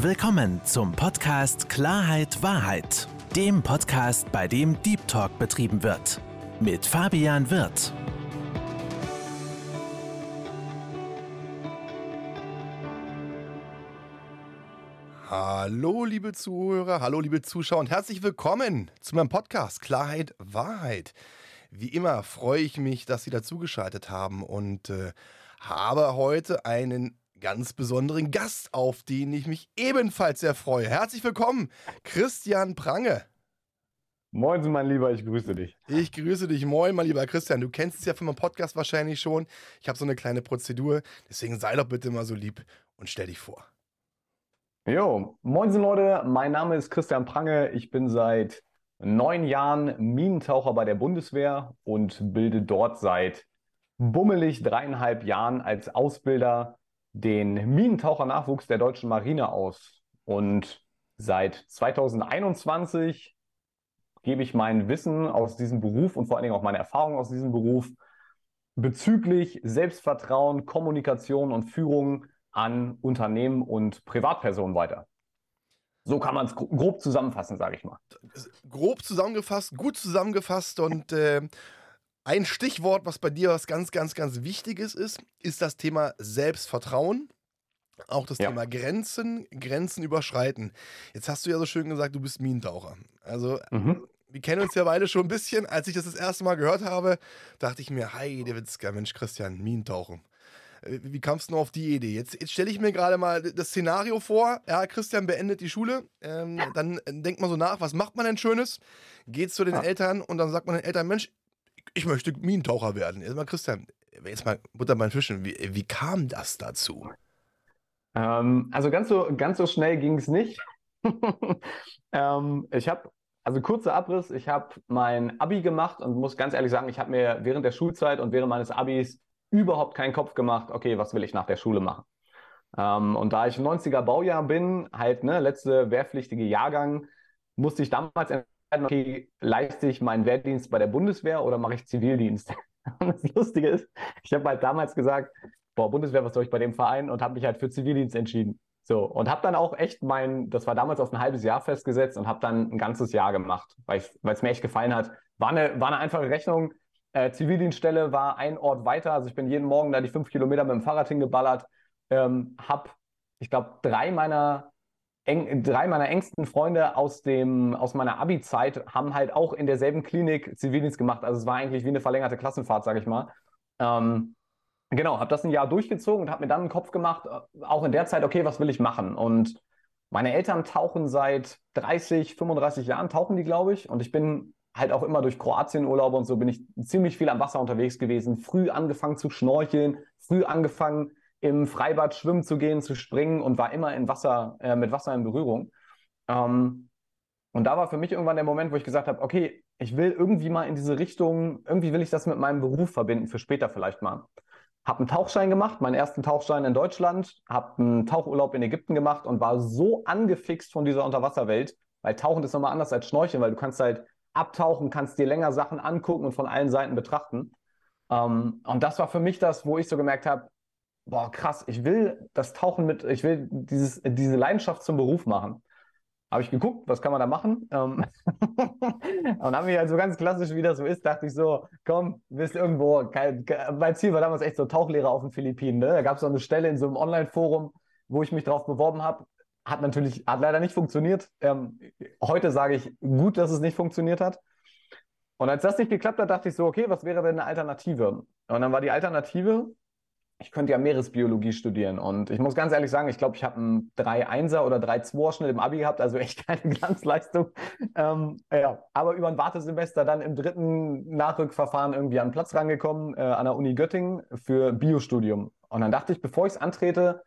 Willkommen zum Podcast Klarheit Wahrheit, dem Podcast, bei dem Deep Talk betrieben wird. Mit Fabian Wirth. Hallo, liebe Zuhörer, hallo, liebe Zuschauer und herzlich willkommen zu meinem Podcast Klarheit Wahrheit. Wie immer freue ich mich, dass Sie dazugeschaltet haben und äh, habe heute einen ganz besonderen Gast, auf den ich mich ebenfalls sehr freue. Herzlich willkommen, Christian Prange. Moin, mein Lieber, ich grüße dich. Ich grüße dich. Moin, mein lieber Christian. Du kennst es ja von meinem Podcast wahrscheinlich schon. Ich habe so eine kleine Prozedur, deswegen sei doch bitte mal so lieb und stell dich vor. Jo, moin Leute, mein Name ist Christian Prange. Ich bin seit neun Jahren Minentaucher bei der Bundeswehr und bilde dort seit bummelig dreieinhalb Jahren als Ausbilder den Minentaucher-Nachwuchs der deutschen Marine aus. Und seit 2021 gebe ich mein Wissen aus diesem Beruf und vor allen Dingen auch meine Erfahrungen aus diesem Beruf bezüglich Selbstvertrauen, Kommunikation und Führung an Unternehmen und Privatpersonen weiter. So kann man es grob zusammenfassen, sage ich mal. Grob zusammengefasst, gut zusammengefasst und äh, ein Stichwort, was bei dir was ganz, ganz, ganz Wichtiges ist, ist das Thema Selbstvertrauen. Auch das ja. Thema Grenzen, Grenzen überschreiten. Jetzt hast du ja so schön gesagt, du bist Minentaucher. Also, mhm. wir kennen uns ja beide schon ein bisschen. Als ich das das erste Mal gehört habe, dachte ich mir, hi, der Witzka, Mensch, Christian, Minentauchen. Äh, wie kamst du auf die Idee? Jetzt, jetzt stelle ich mir gerade mal das Szenario vor. Ja, Christian beendet die Schule. Ähm, dann denkt man so nach, was macht man denn Schönes? Geht zu den ja. Eltern und dann sagt man den Eltern, Mensch, ich möchte Minentaucher werden. Jetzt mal, Christian, jetzt mal Butter beim Fischen. Wie, wie kam das dazu? Ähm, also ganz so, ganz so schnell ging es nicht. ähm, ich habe, also kurzer Abriss, ich habe mein Abi gemacht und muss ganz ehrlich sagen, ich habe mir während der Schulzeit und während meines Abis überhaupt keinen Kopf gemacht, okay, was will ich nach der Schule machen? Ähm, und da ich 90er Baujahr bin, halt, ne, letzte wehrpflichtige Jahrgang, musste ich damals okay, leiste ich meinen Wehrdienst bei der Bundeswehr oder mache ich Zivildienst? Und das Lustige ist, ich habe halt damals gesagt, boah, Bundeswehr, was soll ich bei dem Verein? Und habe mich halt für Zivildienst entschieden. So, und habe dann auch echt mein, das war damals auf ein halbes Jahr festgesetzt und habe dann ein ganzes Jahr gemacht, weil es mir echt gefallen hat. War eine, war eine einfache Rechnung. Äh, Zivildienststelle war ein Ort weiter. Also ich bin jeden Morgen da die fünf Kilometer mit dem Fahrrad hingeballert. Ähm, habe, ich glaube, drei meiner eng, drei meiner engsten Freunde aus, dem, aus meiner Abi-Zeit haben halt auch in derselben Klinik Zivildienst gemacht. Also es war eigentlich wie eine verlängerte Klassenfahrt, sage ich mal. Ähm, genau, habe das ein Jahr durchgezogen und habe mir dann einen Kopf gemacht, äh, auch in der Zeit, okay, was will ich machen? Und meine Eltern tauchen seit 30, 35 Jahren, tauchen die, glaube ich. Und ich bin halt auch immer durch Kroatien-Urlaube und so bin ich ziemlich viel am Wasser unterwegs gewesen, früh angefangen zu schnorcheln, früh angefangen im Freibad schwimmen zu gehen, zu springen und war immer in Wasser, äh, mit Wasser in Berührung. Ähm, und da war für mich irgendwann der Moment, wo ich gesagt habe, okay, ich will irgendwie mal in diese Richtung, irgendwie will ich das mit meinem Beruf verbinden, für später vielleicht mal. Habe einen Tauchschein gemacht, meinen ersten Tauchschein in Deutschland, habe einen Tauchurlaub in Ägypten gemacht und war so angefixt von dieser Unterwasserwelt, weil Tauchen ist nochmal anders als Schnorcheln, weil du kannst halt abtauchen, kannst dir länger Sachen angucken und von allen Seiten betrachten. Ähm, und das war für mich das, wo ich so gemerkt habe, boah, krass, ich will das Tauchen mit, ich will dieses, diese Leidenschaft zum Beruf machen. Habe ich geguckt, was kann man da machen? Ähm und habe mich halt so ganz klassisch, wie das so ist, dachte ich so, komm, bist irgendwo, kein, mein Ziel war damals echt so Tauchlehrer auf den Philippinen. Ne? Da gab es so eine Stelle in so einem Online-Forum, wo ich mich drauf beworben habe. Hat natürlich, hat leider nicht funktioniert. Ähm, heute sage ich, gut, dass es nicht funktioniert hat. Und als das nicht geklappt hat, dachte ich so, okay, was wäre denn eine Alternative? Und dann war die Alternative, ich könnte ja Meeresbiologie studieren. Und ich muss ganz ehrlich sagen, ich glaube, ich habe einen 3-1er oder 3-2er Schnitt im Abi gehabt, also echt keine Glanzleistung. Ähm, ja, aber über ein Wartesemester dann im dritten Nachrückverfahren irgendwie an den Platz rangekommen, äh, an der Uni Göttingen für Biostudium. Und dann dachte ich, bevor ich es antrete,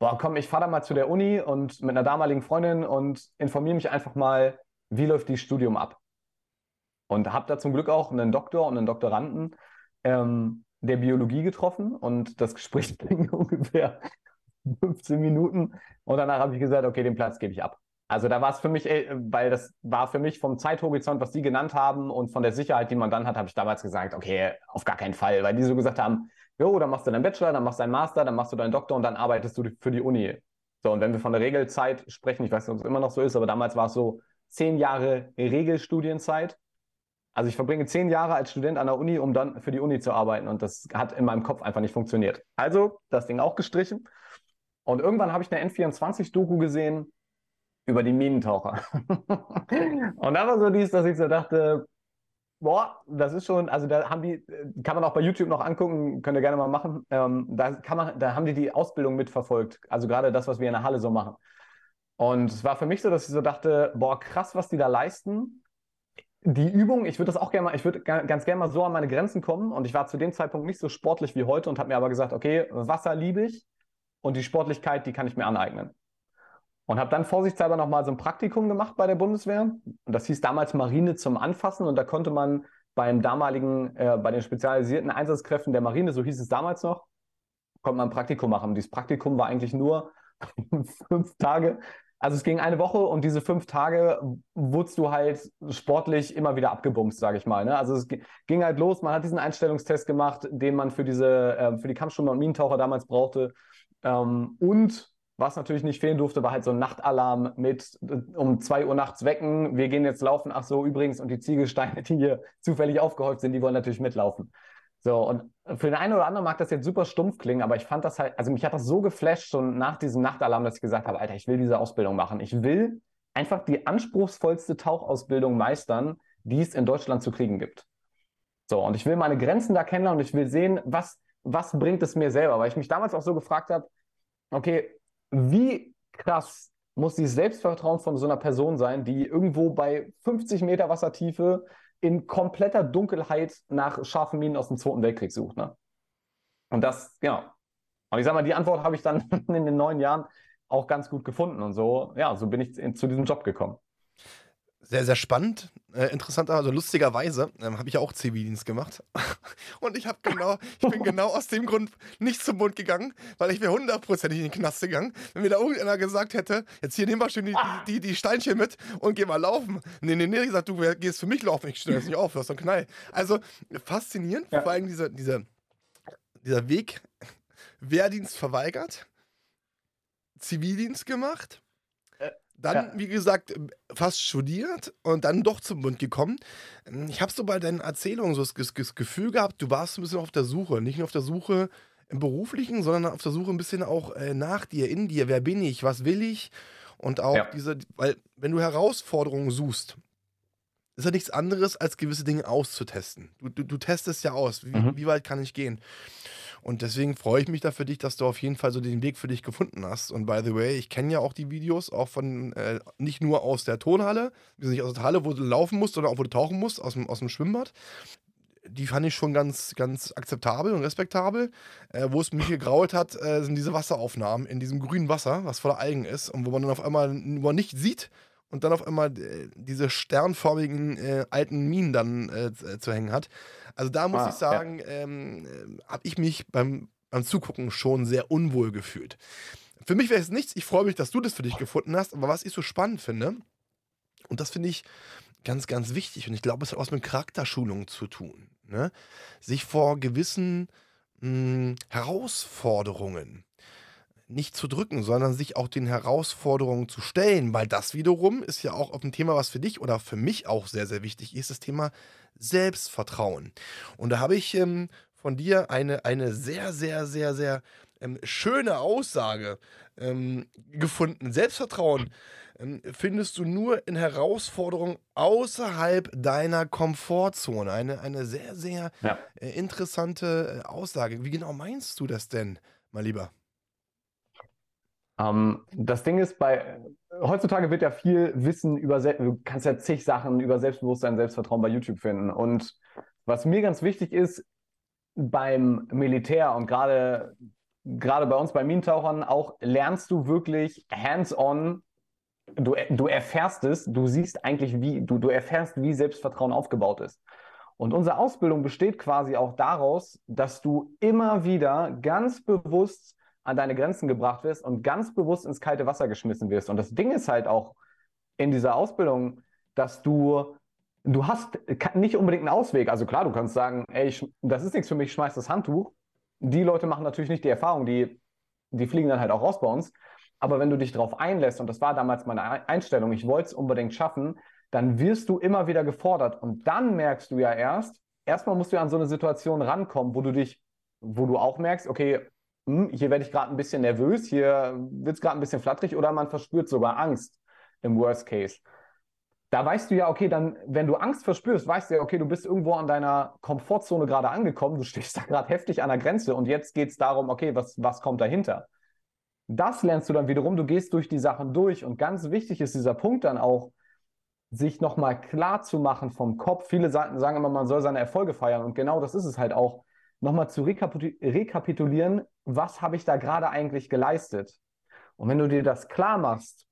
boah, komm, ich fahre da mal zu der Uni und mit einer damaligen Freundin und informiere mich einfach mal, wie läuft die Studium ab. Und habe da zum Glück auch einen Doktor und einen Doktoranden. Ähm, der Biologie getroffen und das Gespräch ging ungefähr 15 Minuten und danach habe ich gesagt, okay, den Platz gebe ich ab. Also da war es für mich, weil das war für mich vom Zeithorizont, was die genannt haben und von der Sicherheit, die man dann hat, habe ich damals gesagt, okay, auf gar keinen Fall, weil die so gesagt haben, jo, dann machst du deinen Bachelor, dann machst du deinen Master, dann machst du deinen Doktor und dann arbeitest du für die Uni. So, und wenn wir von der Regelzeit sprechen, ich weiß nicht, ob es immer noch so ist, aber damals war es so zehn Jahre Regelstudienzeit. Also ich verbringe zehn Jahre als Student an der Uni, um dann für die Uni zu arbeiten. Und das hat in meinem Kopf einfach nicht funktioniert. Also das Ding auch gestrichen. Und irgendwann habe ich eine N24-Doku gesehen über die Minentaucher. und da war so dies, dass ich so dachte, boah, das ist schon, also da haben die, kann man auch bei YouTube noch angucken, könnt ihr gerne mal machen. Ähm, da kann man, da haben die die Ausbildung mitverfolgt. Also gerade das, was wir in der Halle so machen. Und es war für mich so, dass ich so dachte, boah, krass, was die da leisten die Übung, ich würde das auch gerne mal, ich würde ganz gerne mal so an meine Grenzen kommen und ich war zu dem Zeitpunkt nicht so sportlich wie heute und habe mir aber gesagt, okay, Wasser liebe ich und die Sportlichkeit, die kann ich mir aneignen. Und habe dann vorsichtshalber nochmal so ein Praktikum gemacht bei der Bundeswehr. Und das hieß damals Marine zum Anfassen und da konnte man beim damaligen, äh, bei den spezialisierten Einsatzkräften der Marine, so hieß es damals noch, konnte man ein Praktikum machen. Und dieses Praktikum war eigentlich nur fünf Tage also es ging eine Woche und diese fünf Tage wurdest du halt sportlich immer wieder abgebumst, sage ich mal. Ne? Also es ging halt los, man hat diesen Einstellungstest gemacht, den man für diese, äh, für die Kampfstürmer und Minentaucher damals brauchte. Ähm, und was natürlich nicht fehlen durfte, war halt so ein Nachtalarm mit um zwei Uhr nachts wecken, wir gehen jetzt laufen, ach so, übrigens, und die Ziegelsteine, die hier zufällig aufgehäuft sind, die wollen natürlich mitlaufen. So, und für den einen oder anderen mag das jetzt super stumpf klingen, aber ich fand das halt, also mich hat das so geflasht schon nach diesem Nachtalarm, dass ich gesagt habe, Alter, ich will diese Ausbildung machen. Ich will einfach die anspruchsvollste Tauchausbildung meistern, die es in Deutschland zu kriegen gibt. So, und ich will meine Grenzen da kennenlernen und ich will sehen, was, was bringt es mir selber, weil ich mich damals auch so gefragt habe, okay, wie krass muss dieses Selbstvertrauen von so einer Person sein, die irgendwo bei 50 Meter Wassertiefe in kompletter Dunkelheit nach scharfen Minen aus dem Zweiten Weltkrieg sucht. Ne? Und das, genau. Und ich sag mal, die Antwort habe ich dann in den neun Jahren auch ganz gut gefunden. Und so, ja, so bin ich zu diesem Job gekommen. Sehr, sehr spannend. Äh, interessanter, also lustigerweise ähm, habe ich ja auch Zivildienst gemacht. Und ich habe genau, ich bin genau aus dem Grund nicht zum Bund gegangen, weil ich wäre hundertprozentig in den Knast gegangen, wenn mir da irgendeiner gesagt hätte, jetzt hier nehmen wir schön die, die, die, Steinchen mit und geh mal laufen. Nee, nee, nee, ich gesagt, du gehst für mich laufen, ich stelle das nicht auf, du hast einen Knall. Also faszinierend, ja. vor allem dieser, dieser, dieser Weg, Wehrdienst verweigert, Zivildienst gemacht dann, ja. wie gesagt, fast studiert und dann doch zum Bund gekommen. Ich habe so bei deinen Erzählungen so das, Gefühl gehabt, du warst ein bisschen auf der Suche. Nicht nur auf der Suche im Beruflichen, sondern auf der Suche ein bisschen auch äh, nach dir, in dir. Wer bin ich? Was will ich? Und auch ja. diese, weil, wenn du Herausforderungen suchst, ist ja nichts anderes, als gewisse Dinge auszutesten. Du, du, du testest ja aus, wie, mhm. wie weit kann ich gehen. Und deswegen freue ich mich da für dich, dass du auf jeden Fall so den Weg für dich gefunden hast. Und by the way, ich kenne ja auch die Videos, auch von, äh, nicht nur aus der Tonhalle, nicht aus der Halle, wo du laufen musst, sondern auch wo du tauchen musst, aus dem, aus dem Schwimmbad. Die fand ich schon ganz, ganz akzeptabel und respektabel. Äh, wo es mich gegrault hat, äh, sind diese Wasseraufnahmen in diesem grünen Wasser, was voller Algen ist und wo man dann auf einmal nur nicht sieht, und dann auf einmal äh, diese sternförmigen äh, alten Minen dann äh, zu hängen hat. Also da muss ah, ich sagen, ja. ähm, äh, habe ich mich beim, beim Zugucken schon sehr unwohl gefühlt. Für mich wäre es nichts. Ich freue mich, dass du das für dich gefunden hast. Aber was ich so spannend finde, und das finde ich ganz, ganz wichtig, und ich glaube, es hat was mit Charakterschulung zu tun, ne? sich vor gewissen mh, hm, Herausforderungen nicht zu drücken, sondern sich auch den Herausforderungen zu stellen, weil das wiederum ist ja auch auf ein Thema, was für dich oder für mich auch sehr, sehr wichtig ist, das Thema Selbstvertrauen. Und da habe ich ähm, von dir eine, eine sehr, sehr, sehr, sehr ähm, schöne Aussage ähm, gefunden. Selbstvertrauen ähm, findest du nur in Herausforderungen außerhalb deiner Komfortzone. Eine, eine sehr, sehr ja. äh, interessante äh, Aussage. Wie genau meinst du das denn, mein Lieber? Ähm, das Ding ist, bei heutzutage wird ja viel Wissen über du kannst ja zig Sachen über Selbstbewusstsein, Selbstvertrauen bei YouTube finden. Und was mir ganz wichtig ist, beim Militär und gerade gerade bei uns bei Minentauchern auch lernst du wirklich hands-on. Du, du erfährst es, du siehst eigentlich, wie, du, du erfährst, wie Selbstvertrauen aufgebaut ist. Und unsere Ausbildung besteht quasi auch daraus, dass du immer wieder ganz bewusst an deine Grenzen gebracht wirst und ganz bewusst ins kalte Wasser geschmissen wirst. Und das Ding ist halt auch in dieser Ausbildung, dass du, du hast nicht unbedingt einen Ausweg. Also klar, du kannst sagen, ey, ich, das ist nichts für mich, ich schmeiß das Handtuch. Die Leute machen natürlich nicht die Erfahrung, die, die fliegen dann halt auch raus bei uns. aber wenn du dich darauf einlässt, und das war damals meine Einstellung, ich wollte es unbedingt schaffen, dann wirst du immer wieder gefordert. Und dann merkst du ja erst, erstmal musst du ja an so eine Situation rankommen, wo du dich, wo du auch merkst, okay, hm, hier werde ich gerade ein bisschen nervös, hier wird es gerade ein bisschen flatterig oder man verspürt sogar Angst im Worst Case. Da weißt du ja, okay, dann, wenn du Angst verspürst, weißt du ja, okay, du bist irgendwo an deiner Komfortzone gerade angekommen, du stehst da gerade heftig an der Grenze und jetzt geht es darum, okay, was, was kommt dahinter? Das lernst du dann wiederum, du gehst durch die Sachen durch und ganz wichtig ist dieser Punkt dann auch, sich nochmal klar zu machen vom Kopf. Viele sagen, sagen immer, man soll seine Erfolge feiern und genau das ist es halt auch, nochmal zu rekapitulieren, was habe ich da gerade eigentlich geleistet? Und wenn du dir das klar machst,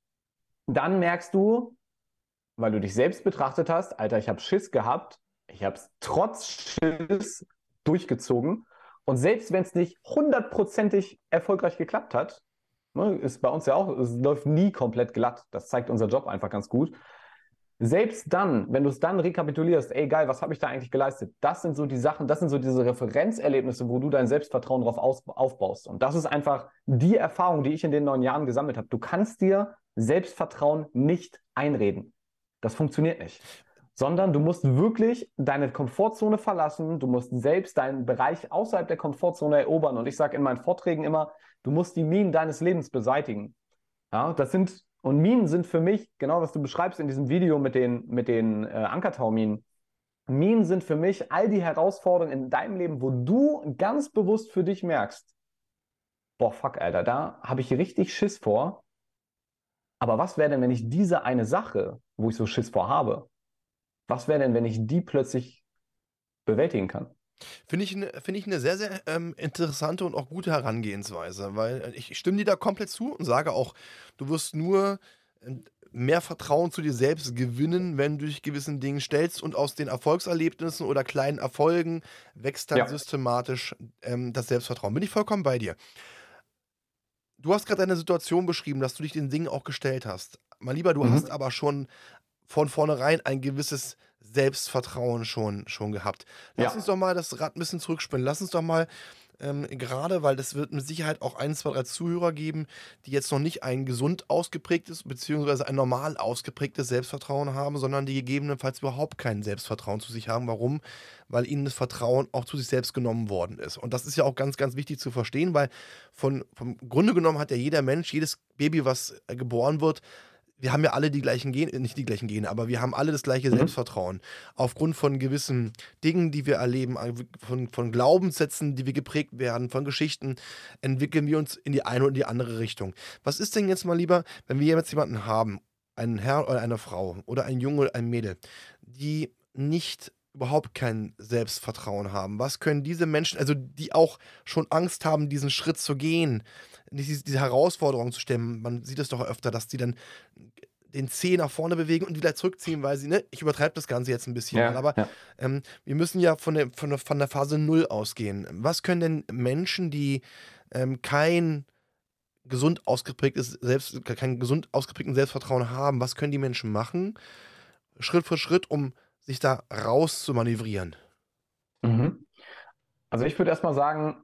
dann merkst du, weil du dich selbst betrachtet hast, Alter, ich habe Schiss gehabt, ich habe es trotz Schiss durchgezogen. Und selbst wenn es nicht hundertprozentig erfolgreich geklappt hat, ne, ist bei uns ja auch, es läuft nie komplett glatt. Das zeigt unser Job einfach ganz gut. Selbst dann, wenn du es dann rekapitulierst, ey geil, was habe ich da eigentlich geleistet? Das sind so die Sachen, das sind so diese Referenzerlebnisse, wo du dein Selbstvertrauen darauf aufbaust. Und das ist einfach die Erfahrung, die ich in den neun Jahren gesammelt habe. Du kannst dir Selbstvertrauen nicht einreden. Das funktioniert nicht. Sondern du musst wirklich deine Komfortzone verlassen, du musst selbst deinen Bereich außerhalb der Komfortzone erobern. Und ich sage in meinen Vorträgen immer, du musst die Minen deines Lebens beseitigen. Ja, das sind und Minen sind für mich, genau was du beschreibst in diesem Video mit den, mit den äh, Ankertauminen, Minen sind für mich all die Herausforderungen in deinem Leben, wo du ganz bewusst für dich merkst, boah, fuck, Alter, da habe ich richtig Schiss vor. Aber was wäre denn, wenn ich diese eine Sache, wo ich so Schiss vor habe, was wäre denn, wenn ich die plötzlich bewältigen kann? Finde ich, ne, find ich eine sehr, sehr ähm, interessante und auch gute Herangehensweise, weil äh, ich stimme dir da komplett zu und sage auch, du wirst nur ähm, mehr Vertrauen zu dir selbst gewinnen, wenn du dich gewissen Dingen stellst und aus den Erfolgserlebnissen oder kleinen Erfolgen wächst dann ja. systematisch ähm, das Selbstvertrauen. Bin ich vollkommen bei dir. Du hast gerade deine Situation beschrieben, dass du dich den Dingen auch gestellt hast. Mein Lieber, du mhm. hast aber schon von vornherein ein gewisses Selbstvertrauen schon, schon gehabt. Lass ja. uns doch mal das Rad ein bisschen zurückspinnen. Lass uns doch mal ähm, gerade, weil das wird mit Sicherheit auch ein, zwei, drei Zuhörer geben, die jetzt noch nicht ein gesund ausgeprägtes, beziehungsweise ein normal ausgeprägtes Selbstvertrauen haben, sondern die gegebenenfalls überhaupt kein Selbstvertrauen zu sich haben. Warum? Weil ihnen das Vertrauen auch zu sich selbst genommen worden ist. Und das ist ja auch ganz, ganz wichtig zu verstehen, weil von, vom Grunde genommen hat ja jeder Mensch, jedes Baby, was geboren wird, wir haben ja alle die gleichen Gene, nicht die gleichen Gene, aber wir haben alle das gleiche mhm. Selbstvertrauen. Aufgrund von gewissen Dingen, die wir erleben, von, von Glaubenssätzen, die wir geprägt werden, von Geschichten, entwickeln wir uns in die eine oder die andere Richtung. Was ist denn jetzt mal lieber, wenn wir jetzt jemanden haben, einen Herr oder eine Frau oder ein Junge oder ein Mädel, die nicht überhaupt kein Selbstvertrauen haben? Was können diese Menschen, also die auch schon Angst haben, diesen Schritt zu gehen, diese, diese Herausforderung zu stellen. Man sieht es doch öfter, dass die dann den Zeh nach vorne bewegen und wieder zurückziehen, weil sie, ne, ich übertreibe das Ganze jetzt ein bisschen, ja, aber ja. Ähm, wir müssen ja von der, von, der, von der Phase Null ausgehen. Was können denn Menschen, die ähm, kein gesund ausgeprägtes Selbst, kein gesund ausgeprägten Selbstvertrauen haben, was können die Menschen machen, Schritt für Schritt, um sich da raus zu manövrieren? Mhm. Also ich würde erstmal sagen,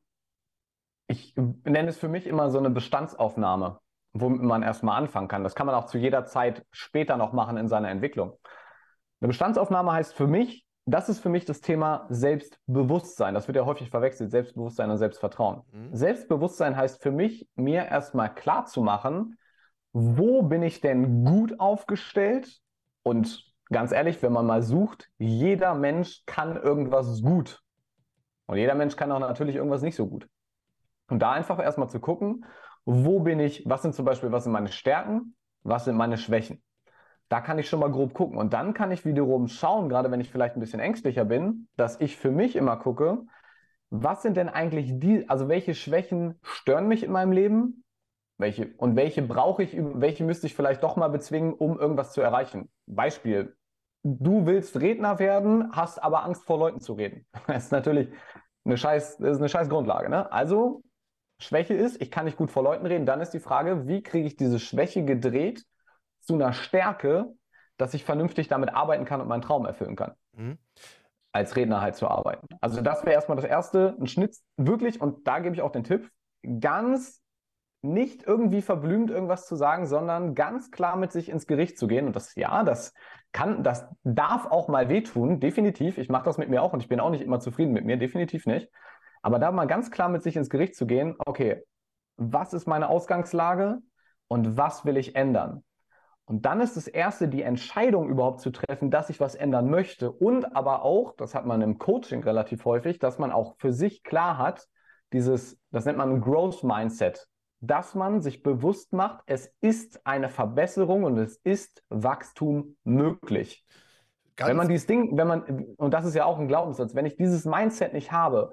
ich nenne es für mich immer so eine Bestandsaufnahme, womit man erstmal anfangen kann. Das kann man auch zu jeder Zeit später noch machen in seiner Entwicklung. Eine Bestandsaufnahme heißt für mich, das ist für mich das Thema Selbstbewusstsein. Das wird ja häufig verwechselt, Selbstbewusstsein und Selbstvertrauen. Mhm. Selbstbewusstsein heißt für mich, mir erstmal klar zu machen, wo bin ich denn gut aufgestellt? Und ganz ehrlich, wenn man mal sucht, jeder Mensch kann irgendwas gut. Und jeder Mensch kann auch natürlich irgendwas nicht so gut. Und da einfach erstmal zu gucken, wo bin ich, was sind zum Beispiel, was sind meine Stärken, was sind meine Schwächen. Da kann ich schon mal grob gucken. Und dann kann ich wiederum schauen, gerade wenn ich vielleicht ein bisschen ängstlicher bin, dass ich für mich immer gucke, was sind denn eigentlich die, also welche Schwächen stören mich in meinem Leben? Welche, und welche brauche ich, welche müsste ich vielleicht doch mal bezwingen, um irgendwas zu erreichen? Beispiel, du willst Redner werden, hast aber Angst vor Leuten zu reden. Das ist natürlich eine scheiß, das ist eine scheiß Grundlage. Ne? Also Schwäche ist, ich kann nicht gut vor Leuten reden, dann ist die Frage, wie kriege ich diese Schwäche gedreht zu einer Stärke, dass ich vernünftig damit arbeiten kann und meinen Traum erfüllen kann. Mhm. Als Redner halt zu arbeiten. Also das wäre erstmal das Erste, ein Schnitt wirklich, und da gebe ich auch den Tipp, ganz nicht irgendwie verblümt irgendwas zu sagen, sondern ganz klar mit sich ins Gericht zu gehen. Und das, ja, das kann, das darf auch mal wehtun, definitiv. Ich mache das mit mir auch und ich bin auch nicht immer zufrieden mit mir, definitiv nicht. Aber da mal ganz klar mit sich ins Gericht zu gehen, okay, was ist meine Ausgangslage und was will ich ändern? Und dann ist das Erste, die Entscheidung überhaupt zu treffen, dass ich was ändern möchte. Und aber auch, das hat man im Coaching relativ häufig, dass man auch für sich klar hat, dieses, das nennt man Growth Mindset, dass man sich bewusst macht, es ist eine Verbesserung und es ist Wachstum möglich. Ganz wenn man dieses Ding, wenn man, und das ist ja auch ein Glaubenssatz, wenn ich dieses Mindset nicht habe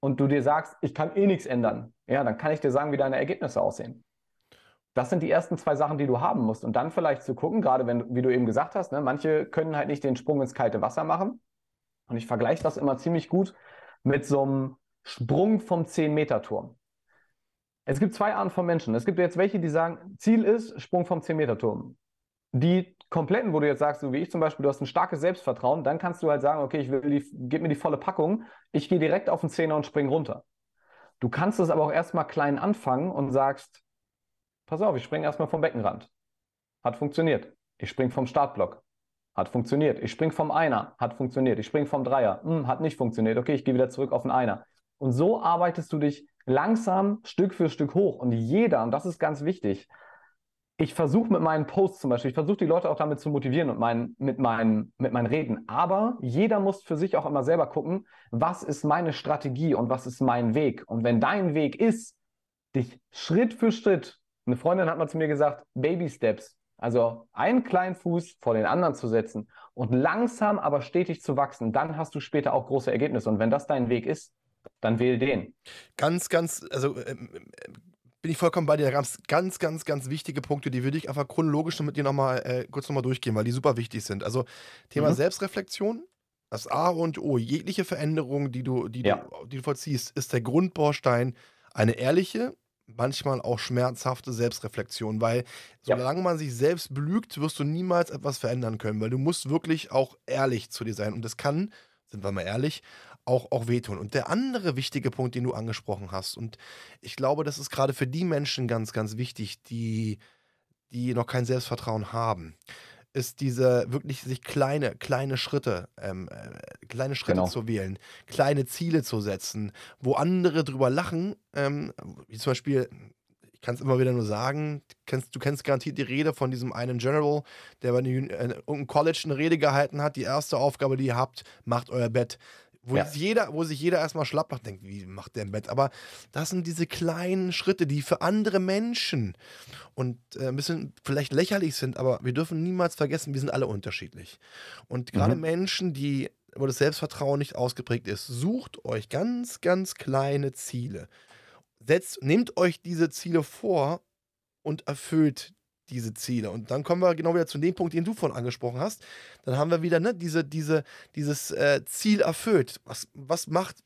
und du dir sagst, ich kann eh nichts ändern, ja, dann kann ich dir sagen, wie deine Ergebnisse aussehen. Das sind die ersten zwei Sachen, die du haben musst. Und dann vielleicht zu gucken, gerade wenn, wie du eben gesagt hast, ne, manche können halt nicht den Sprung ins kalte Wasser machen. Und ich vergleiche das immer ziemlich gut mit so einem Sprung vom 10-Meter-Turm. Es gibt zwei Arten von Menschen. Es gibt jetzt welche, die sagen, Ziel ist Sprung vom 10-Meter-Turm. Die kompletten, wo du jetzt sagst, so wie ich zum Beispiel, du hast ein starkes Selbstvertrauen, dann kannst du halt sagen, okay, ich will die, gib mir die volle Packung, ich gehe direkt auf den Zehner und spring runter. Du kannst es aber auch erstmal klein anfangen und sagst, pass auf, ich springe erstmal vom Beckenrand. Hat funktioniert. Ich springe vom Startblock. Hat funktioniert. Ich springe vom Einer. Hat funktioniert. Ich springe vom Dreier. Hm, hat nicht funktioniert. Okay, ich gehe wieder zurück auf den Einer. Und so arbeitest du dich langsam Stück für Stück hoch. Und jeder, und das ist ganz wichtig, ich versuche mit meinen Posts zum Beispiel, ich versuche die Leute auch damit zu motivieren und mein, mit, meinen, mit meinen Reden. Aber jeder muss für sich auch immer selber gucken, was ist meine Strategie und was ist mein Weg. Und wenn dein Weg ist, dich Schritt für Schritt eine Freundin hat mal zu mir gesagt, Baby Steps. Also einen kleinen Fuß vor den anderen zu setzen und langsam, aber stetig zu wachsen. Dann hast du später auch große Ergebnisse. Und wenn das dein Weg ist, dann wähl den. Ganz, ganz, also ähm, äh, bin ich vollkommen bei dir. Da gab es ganz, ganz, ganz wichtige Punkte, die würde ich einfach chronologisch mit dir nochmal äh, kurz nochmal durchgehen, weil die super wichtig sind. Also Thema mhm. Selbstreflexion, das A und O, jegliche Veränderung, die du, die, ja. du, die du vollziehst, ist der Grundbaustein eine ehrliche, manchmal auch schmerzhafte Selbstreflexion, weil solange ja. man sich selbst belügt, wirst du niemals etwas verändern können, weil du musst wirklich auch ehrlich zu dir sein und das kann, sind wir mal ehrlich, auch, auch wehtun. Und der andere wichtige Punkt, den du angesprochen hast, und ich glaube, das ist gerade für die Menschen ganz, ganz wichtig, die, die noch kein Selbstvertrauen haben ist diese wirklich sich kleine, kleine Schritte, ähm, äh, kleine Schritte genau. zu wählen, kleine Ziele zu setzen, wo andere drüber lachen, ähm, wie zum Beispiel, ich kann es immer wieder nur sagen, du kennst, du kennst garantiert die Rede von diesem einen General, der bei äh, irgendeinem College eine Rede gehalten hat, die erste Aufgabe, die ihr habt, macht euer Bett. Wo, ja. jeder, wo sich jeder erstmal schlapp macht, denkt, wie macht der im Bett? Aber das sind diese kleinen Schritte, die für andere Menschen und äh, ein bisschen vielleicht lächerlich sind, aber wir dürfen niemals vergessen, wir sind alle unterschiedlich. Und gerade mhm. Menschen, die, wo das Selbstvertrauen nicht ausgeprägt ist, sucht euch ganz, ganz kleine Ziele. Setzt, nehmt euch diese Ziele vor und erfüllt diese Ziele. Und dann kommen wir genau wieder zu dem Punkt, den du vorhin angesprochen hast. Dann haben wir wieder ne, diese, diese, dieses äh, Ziel erfüllt. Was, was macht,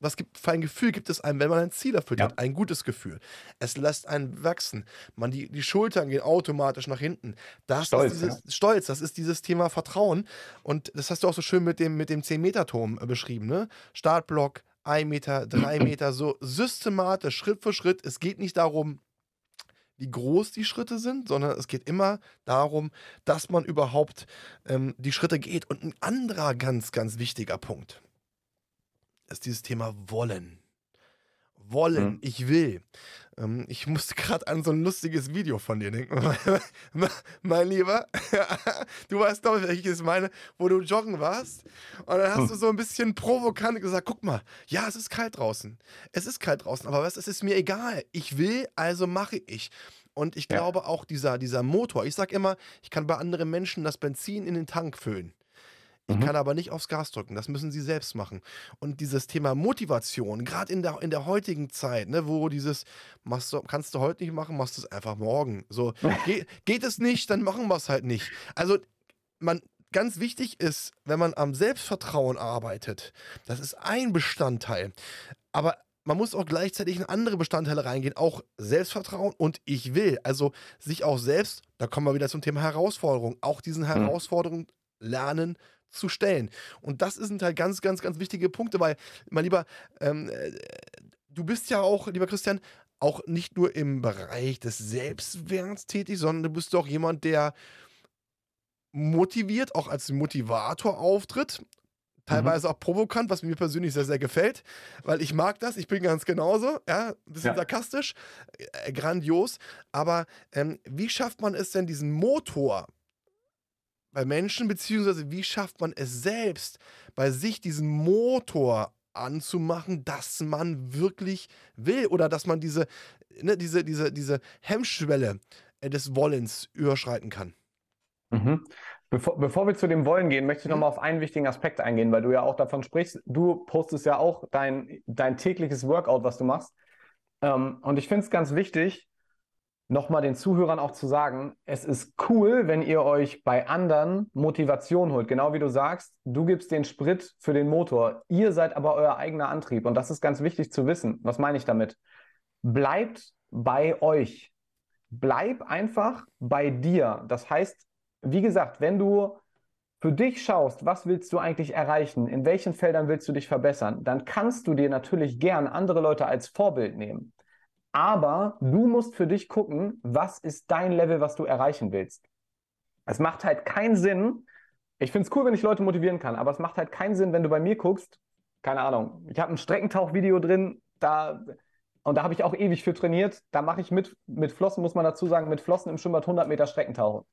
was gibt für ein Gefühl gibt es einem, wenn man ein Ziel erfüllt ja. hat? Ein gutes Gefühl. Es lässt einen wachsen. Man, die, die Schultern gehen automatisch nach hinten. Das Stolz, ist dieses, ja. Stolz, das ist dieses Thema Vertrauen. Und das hast du auch so schön mit dem, mit dem 10-Meter-Turm äh, beschrieben. Ne? Startblock, 1 Meter, 3 Meter, so systematisch, Schritt für Schritt. Es geht nicht darum, wie groß die Schritte sind, sondern es geht immer darum, dass man überhaupt ähm, die Schritte geht. Und ein anderer ganz, ganz wichtiger Punkt ist dieses Thema Wollen. Wollen, mhm. ich will. Ähm, ich musste gerade an so ein lustiges Video von dir denken. mein Lieber, du weißt doch, welches ich meine, wo du joggen warst. Und dann hast du so ein bisschen provokant gesagt: guck mal, ja, es ist kalt draußen. Es ist kalt draußen, aber was, es ist mir egal. Ich will, also mache ich. Und ich glaube ja. auch dieser, dieser Motor, ich sage immer, ich kann bei anderen Menschen das Benzin in den Tank füllen. Ich mhm. kann aber nicht aufs Gas drücken. Das müssen sie selbst machen. Und dieses Thema Motivation, gerade in der, in der heutigen Zeit, ne, wo dieses, machst du, kannst du heute nicht machen, machst du es einfach morgen. So, ge geht es nicht, dann machen wir es halt nicht. Also, man, ganz wichtig ist, wenn man am Selbstvertrauen arbeitet, das ist ein Bestandteil. Aber man muss auch gleichzeitig in andere Bestandteile reingehen, auch Selbstvertrauen und ich will. Also sich auch selbst, da kommen wir wieder zum Thema Herausforderung, auch diesen mhm. Herausforderungen lernen zu stellen. Und das sind halt ganz, ganz, ganz wichtige Punkte, weil, mein Lieber, ähm, äh, du bist ja auch, lieber Christian, auch nicht nur im Bereich des Selbstwerts tätig, sondern du bist auch jemand, der motiviert, auch als Motivator auftritt. Teilweise mhm. auch provokant, was mir persönlich sehr, sehr gefällt, weil ich mag das. Ich bin ganz genauso, ja, ein bisschen ja. sarkastisch, äh, grandios. Aber ähm, wie schafft man es denn, diesen Motor bei Menschen, beziehungsweise wie schafft man es selbst, bei sich diesen Motor anzumachen, dass man wirklich will oder dass man diese, ne, diese, diese, diese Hemmschwelle äh, des Wollens überschreiten kann? Mhm. Bevor, bevor wir zu dem Wollen gehen, möchte ich mhm. nochmal auf einen wichtigen Aspekt eingehen, weil du ja auch davon sprichst. Du postest ja auch dein, dein tägliches Workout, was du machst. Ähm, und ich finde es ganz wichtig, nochmal den Zuhörern auch zu sagen, es ist cool, wenn ihr euch bei anderen Motivation holt. Genau wie du sagst, du gibst den Sprit für den Motor. Ihr seid aber euer eigener Antrieb. Und das ist ganz wichtig zu wissen. Was meine ich damit? Bleibt bei euch. Bleib einfach bei dir. Das heißt, wie gesagt, wenn du für dich schaust, was willst du eigentlich erreichen, in welchen Feldern willst du dich verbessern, dann kannst du dir natürlich gern andere Leute als Vorbild nehmen. Aber du musst für dich gucken, was ist dein Level, was du erreichen willst. Es macht halt keinen Sinn. Ich finde es cool, wenn ich Leute motivieren kann, aber es macht halt keinen Sinn, wenn du bei mir guckst. Keine Ahnung. Ich habe ein Streckentauchvideo drin, da und da habe ich auch ewig für trainiert. Da mache ich mit, mit Flossen, muss man dazu sagen, mit Flossen im Schwimmbad 100 Meter Streckentauchen.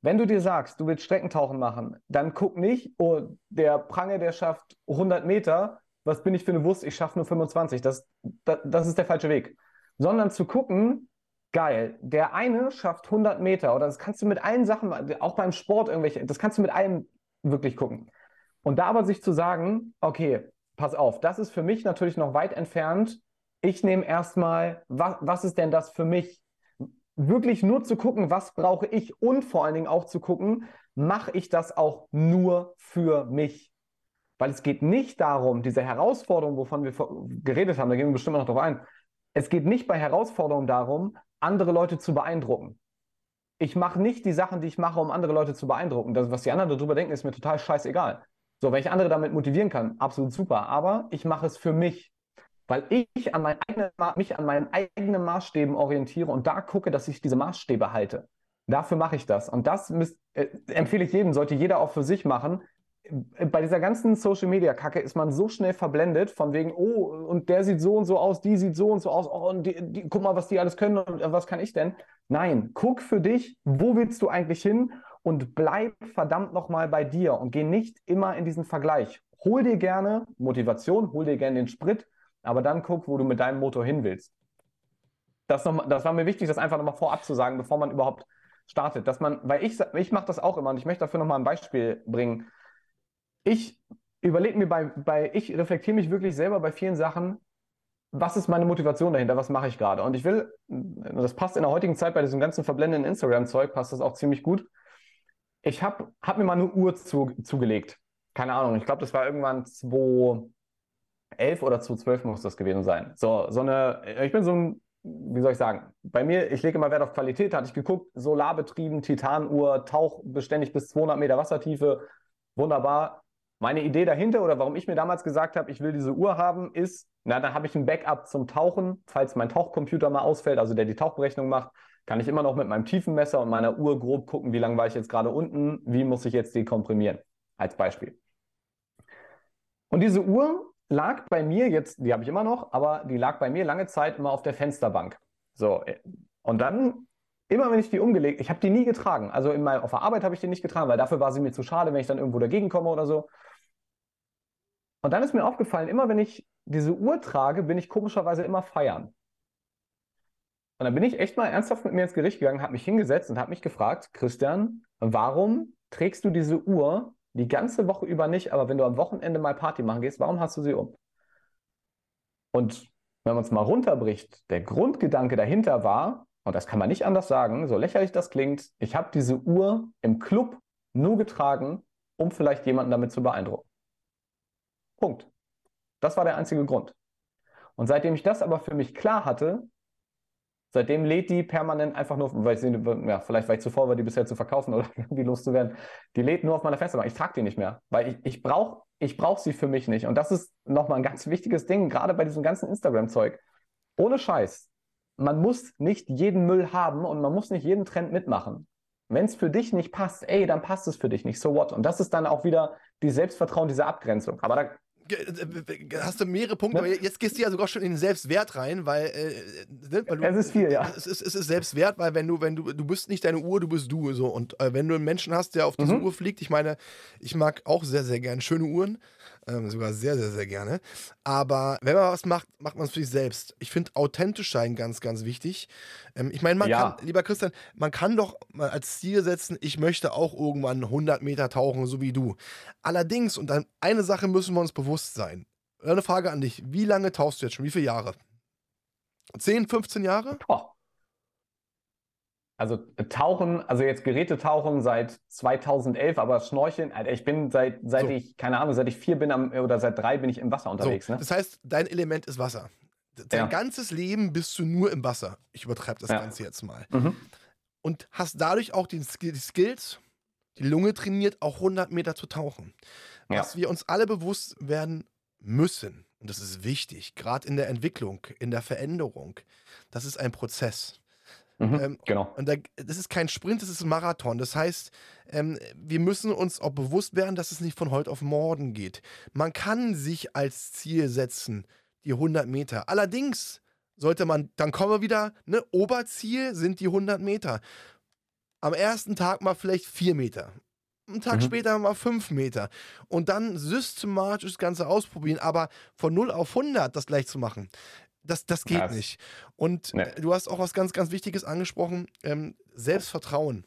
Wenn du dir sagst, du willst Streckentauchen machen, dann guck nicht, oh, der Prange, der schafft 100 Meter, was bin ich für eine Wurst, ich schaffe nur 25. Das, das, das ist der falsche Weg. Sondern zu gucken, geil, der eine schafft 100 Meter oder das kannst du mit allen Sachen, auch beim Sport irgendwelche, das kannst du mit allem wirklich gucken. Und da aber sich zu sagen, okay, pass auf, das ist für mich natürlich noch weit entfernt. Ich nehme erstmal, was, was ist denn das für mich? wirklich nur zu gucken, was brauche ich und vor allen Dingen auch zu gucken, mache ich das auch nur für mich? Weil es geht nicht darum, diese Herausforderung, wovon wir geredet haben, da gehen wir bestimmt noch drauf ein, es geht nicht bei Herausforderungen darum, andere Leute zu beeindrucken. Ich mache nicht die Sachen, die ich mache, um andere Leute zu beeindrucken. Das, was die anderen darüber denken, ist mir total scheißegal. So, wenn ich andere damit motivieren kann, absolut super. Aber ich mache es für mich weil ich an eigenen, mich an meinen eigenen Maßstäben orientiere und da gucke, dass ich diese Maßstäbe halte. Dafür mache ich das. Und das müsst, äh, empfehle ich jedem, sollte jeder auch für sich machen. Bei dieser ganzen Social Media Kacke ist man so schnell verblendet, von wegen, oh, und der sieht so und so aus, die sieht so und so aus, oh, und die, die, guck mal, was die alles können und was kann ich denn? Nein, guck für dich, wo willst du eigentlich hin und bleib verdammt nochmal bei dir und geh nicht immer in diesen Vergleich. Hol dir gerne Motivation, hol dir gerne den Sprit, aber dann guck, wo du mit deinem Motor hin willst. Das, noch, das war mir wichtig, das einfach nochmal vorab zu sagen, bevor man überhaupt startet. Dass man, weil ich, ich mache das auch immer und ich möchte dafür nochmal ein Beispiel bringen. Ich überlege mir bei, bei, ich reflektiere mich wirklich selber bei vielen Sachen, was ist meine Motivation dahinter, was mache ich gerade? Und ich will, das passt in der heutigen Zeit bei diesem ganzen verblendenden Instagram-Zeug, passt das auch ziemlich gut. Ich habe hab mir mal eine Uhr zu, zugelegt. Keine Ahnung, ich glaube, das war irgendwann 2, 11 oder zu 12 muss das gewesen sein. So, so eine, ich bin so ein, wie soll ich sagen, bei mir, ich lege immer Wert auf Qualität, hatte ich geguckt, solarbetrieben, Titanuhr, tauchbeständig bis 200 Meter Wassertiefe, wunderbar. Meine Idee dahinter oder warum ich mir damals gesagt habe, ich will diese Uhr haben, ist, na, dann habe ich ein Backup zum Tauchen, falls mein Tauchcomputer mal ausfällt, also der die Tauchberechnung macht, kann ich immer noch mit meinem Tiefenmesser und meiner Uhr grob gucken, wie lange war ich jetzt gerade unten, wie muss ich jetzt dekomprimieren, als Beispiel. Und diese Uhr lag bei mir jetzt, die habe ich immer noch, aber die lag bei mir lange Zeit immer auf der Fensterbank. So, äh, und dann, immer wenn ich die umgelegt, ich habe die nie getragen. Also in mein, auf der Arbeit habe ich die nicht getragen, weil dafür war sie mir zu schade, wenn ich dann irgendwo dagegen komme oder so. Und dann ist mir aufgefallen, immer wenn ich diese Uhr trage, bin ich komischerweise immer feiern. Und dann bin ich echt mal ernsthaft mit mir ins Gericht gegangen, habe mich hingesetzt und habe mich gefragt, Christian, warum trägst du diese Uhr die ganze Woche über nicht, aber wenn du am Wochenende mal Party machen gehst, warum hast du sie um? Und wenn man es mal runterbricht, der Grundgedanke dahinter war, und das kann man nicht anders sagen, so lächerlich das klingt, ich habe diese Uhr im Club nur getragen, um vielleicht jemanden damit zu beeindrucken. Punkt. Das war der einzige Grund. Und seitdem ich das aber für mich klar hatte, Seitdem lädt die permanent einfach nur, weil ich sie, ja, vielleicht weil ich zuvor war, die bisher zu verkaufen oder irgendwie loszuwerden, die lädt nur auf meiner Festplatte. Ich trage die nicht mehr, weil ich, ich brauche ich brauch sie für mich nicht. Und das ist nochmal ein ganz wichtiges Ding, gerade bei diesem ganzen Instagram-Zeug. Ohne Scheiß. man muss nicht jeden Müll haben und man muss nicht jeden Trend mitmachen. Wenn es für dich nicht passt, ey, dann passt es für dich nicht. So what? Und das ist dann auch wieder die Selbstvertrauen, diese Abgrenzung. Aber da hast du mehrere Punkte, ne? aber jetzt gehst du ja sogar schon in den Selbstwert rein, weil, äh, ne, weil du, es ist viel, ja. Es ist, es ist Selbstwert, weil wenn du, wenn du, du bist nicht deine Uhr, du bist du so. Und äh, wenn du einen Menschen hast, der auf diese mhm. Uhr fliegt, ich meine, ich mag auch sehr, sehr gerne schöne Uhren, ähm, sogar sehr, sehr, sehr gerne. Aber wenn man was macht, macht man es für sich selbst. Ich finde authentisch sein ganz, ganz wichtig. Ähm, ich meine, man ja. kann, lieber Christian, man kann doch mal als Ziel setzen, ich möchte auch irgendwann 100 Meter tauchen, so wie du. Allerdings, und dann eine Sache müssen wir uns bewusst sein. Eine Frage an dich. Wie lange tauchst du jetzt schon? Wie viele Jahre? 10, 15 Jahre? Boah. Also äh, Tauchen, also jetzt Geräte tauchen seit 2011, aber Schnorcheln, Alter, ich bin seit, seit so. ich, keine Ahnung, seit ich vier bin am, oder seit drei bin ich im Wasser unterwegs. So. Ne? Das heißt, dein Element ist Wasser. Dein ja. ganzes Leben bist du nur im Wasser. Ich übertreibe das ja. Ganze jetzt mal. Mhm. Und hast dadurch auch die, die Skills, die Lunge trainiert, auch 100 Meter zu tauchen. Ja. Was wir uns alle bewusst werden müssen, und das ist wichtig, gerade in der Entwicklung, in der Veränderung, das ist ein Prozess. Mhm, ähm, genau. Und da, das ist kein Sprint, das ist ein Marathon. Das heißt, ähm, wir müssen uns auch bewusst werden, dass es nicht von heute auf morgen geht. Man kann sich als Ziel setzen, die 100 Meter. Allerdings sollte man, dann kommen wir wieder, ne, Oberziel sind die 100 Meter. Am ersten Tag mal vielleicht 4 Meter. Einen Tag mhm. später mal 5 Meter. Und dann systematisch das Ganze ausprobieren. Aber von 0 auf 100 das gleich zu machen, das, das geht das, nicht. Und nee. du hast auch was ganz, ganz Wichtiges angesprochen: ähm, Selbstvertrauen.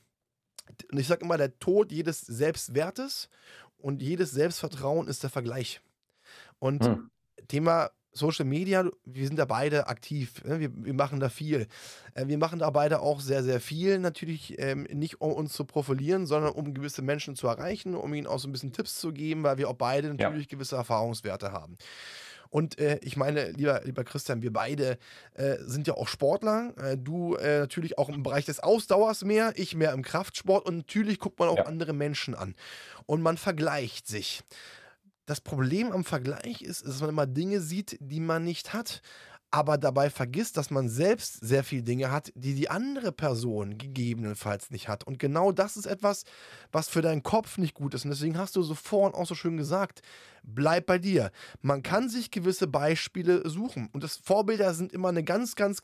Und ich sage immer, der Tod jedes Selbstwertes und jedes Selbstvertrauen ist der Vergleich. Und hm. Thema Social Media, wir sind da beide aktiv, ne? wir, wir, machen da viel. Äh, wir machen da beide auch sehr, sehr viel, natürlich ähm, nicht um uns zu profilieren, sondern um gewisse Menschen zu erreichen, um ihnen auch so ein bisschen Tipps zu geben, weil wir auch beide natürlich ja. gewisse Erfahrungswerte haben. Und äh, ich meine, lieber, lieber Christian, wir beide äh, sind ja auch Sportler. Äh, du äh, natürlich auch im Bereich des Ausdauers mehr, ich mehr im Kraftsport. Und natürlich guckt man auch ja. andere Menschen an. Und man vergleicht sich. Das Problem am Vergleich ist, dass man immer Dinge sieht, die man nicht hat aber dabei vergisst, dass man selbst sehr viele Dinge hat, die die andere Person gegebenenfalls nicht hat. Und genau das ist etwas, was für deinen Kopf nicht gut ist. Und deswegen hast du so vorhin auch so schön gesagt, bleib bei dir. Man kann sich gewisse Beispiele suchen. Und das Vorbilder sind immer ein ganz, ganz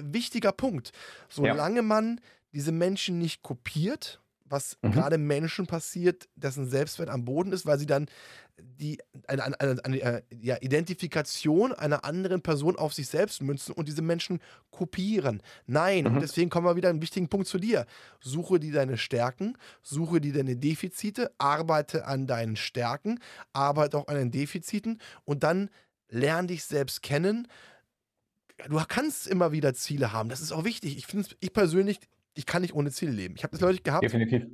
wichtiger Punkt. Solange ja. man diese Menschen nicht kopiert, was mhm. gerade Menschen passiert, dessen Selbstwert am Boden ist, weil sie dann die eine, eine, eine, eine äh, ja, Identifikation einer anderen Person auf sich selbst münzen und diese Menschen kopieren. Nein, mhm. und deswegen kommen wir wieder einen wichtigen Punkt zu dir. Suche dir deine Stärken, suche dir deine Defizite, arbeite an deinen Stärken, arbeite auch an den Defiziten und dann lerne dich selbst kennen. Du kannst immer wieder Ziele haben. Das ist auch wichtig. Ich finde ich persönlich, ich kann nicht ohne Ziele leben. Ich habe das Leute gehabt. Definitiv.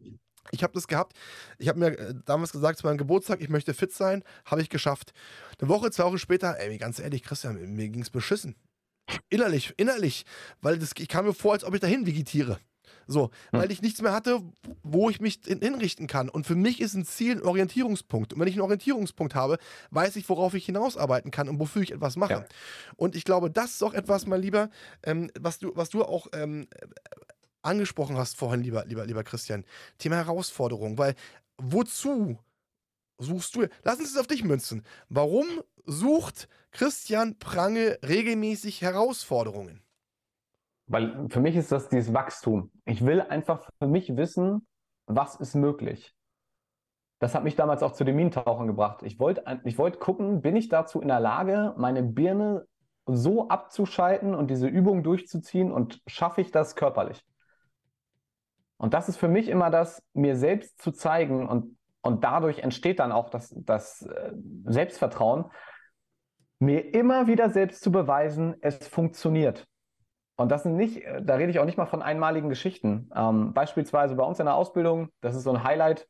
Ich habe das gehabt. Ich habe mir äh, damals gesagt, zu meinem Geburtstag, ich möchte fit sein. Habe ich geschafft. Eine Woche, zwei Wochen später, ey, ganz ehrlich, Christian, mir ging es beschissen. Innerlich, innerlich. Weil das, ich kam mir vor, als ob ich dahin vegetiere. So, hm. weil ich nichts mehr hatte, wo ich mich hinrichten kann. Und für mich ist ein Ziel ein Orientierungspunkt. Und wenn ich einen Orientierungspunkt habe, weiß ich, worauf ich hinausarbeiten kann und wofür ich etwas mache. Ja. Und ich glaube, das ist auch etwas, mein Lieber, ähm, was, du, was du auch ähm, angesprochen hast vorhin, lieber, lieber, lieber Christian. Thema Herausforderung. Weil wozu suchst du? Lass uns es auf dich münzen. Warum sucht Christian Prange regelmäßig Herausforderungen? Weil für mich ist das dieses Wachstum. Ich will einfach für mich wissen, was ist möglich. Das hat mich damals auch zu den Minentauchern gebracht. Ich wollte ich wollt gucken, bin ich dazu in der Lage, meine Birne so abzuschalten und diese Übung durchzuziehen und schaffe ich das körperlich? Und das ist für mich immer das, mir selbst zu zeigen und, und dadurch entsteht dann auch das, das äh, Selbstvertrauen, mir immer wieder selbst zu beweisen, es funktioniert. Und das sind nicht, da rede ich auch nicht mal von einmaligen Geschichten. Ähm, beispielsweise bei uns in der Ausbildung, das ist so ein Highlight,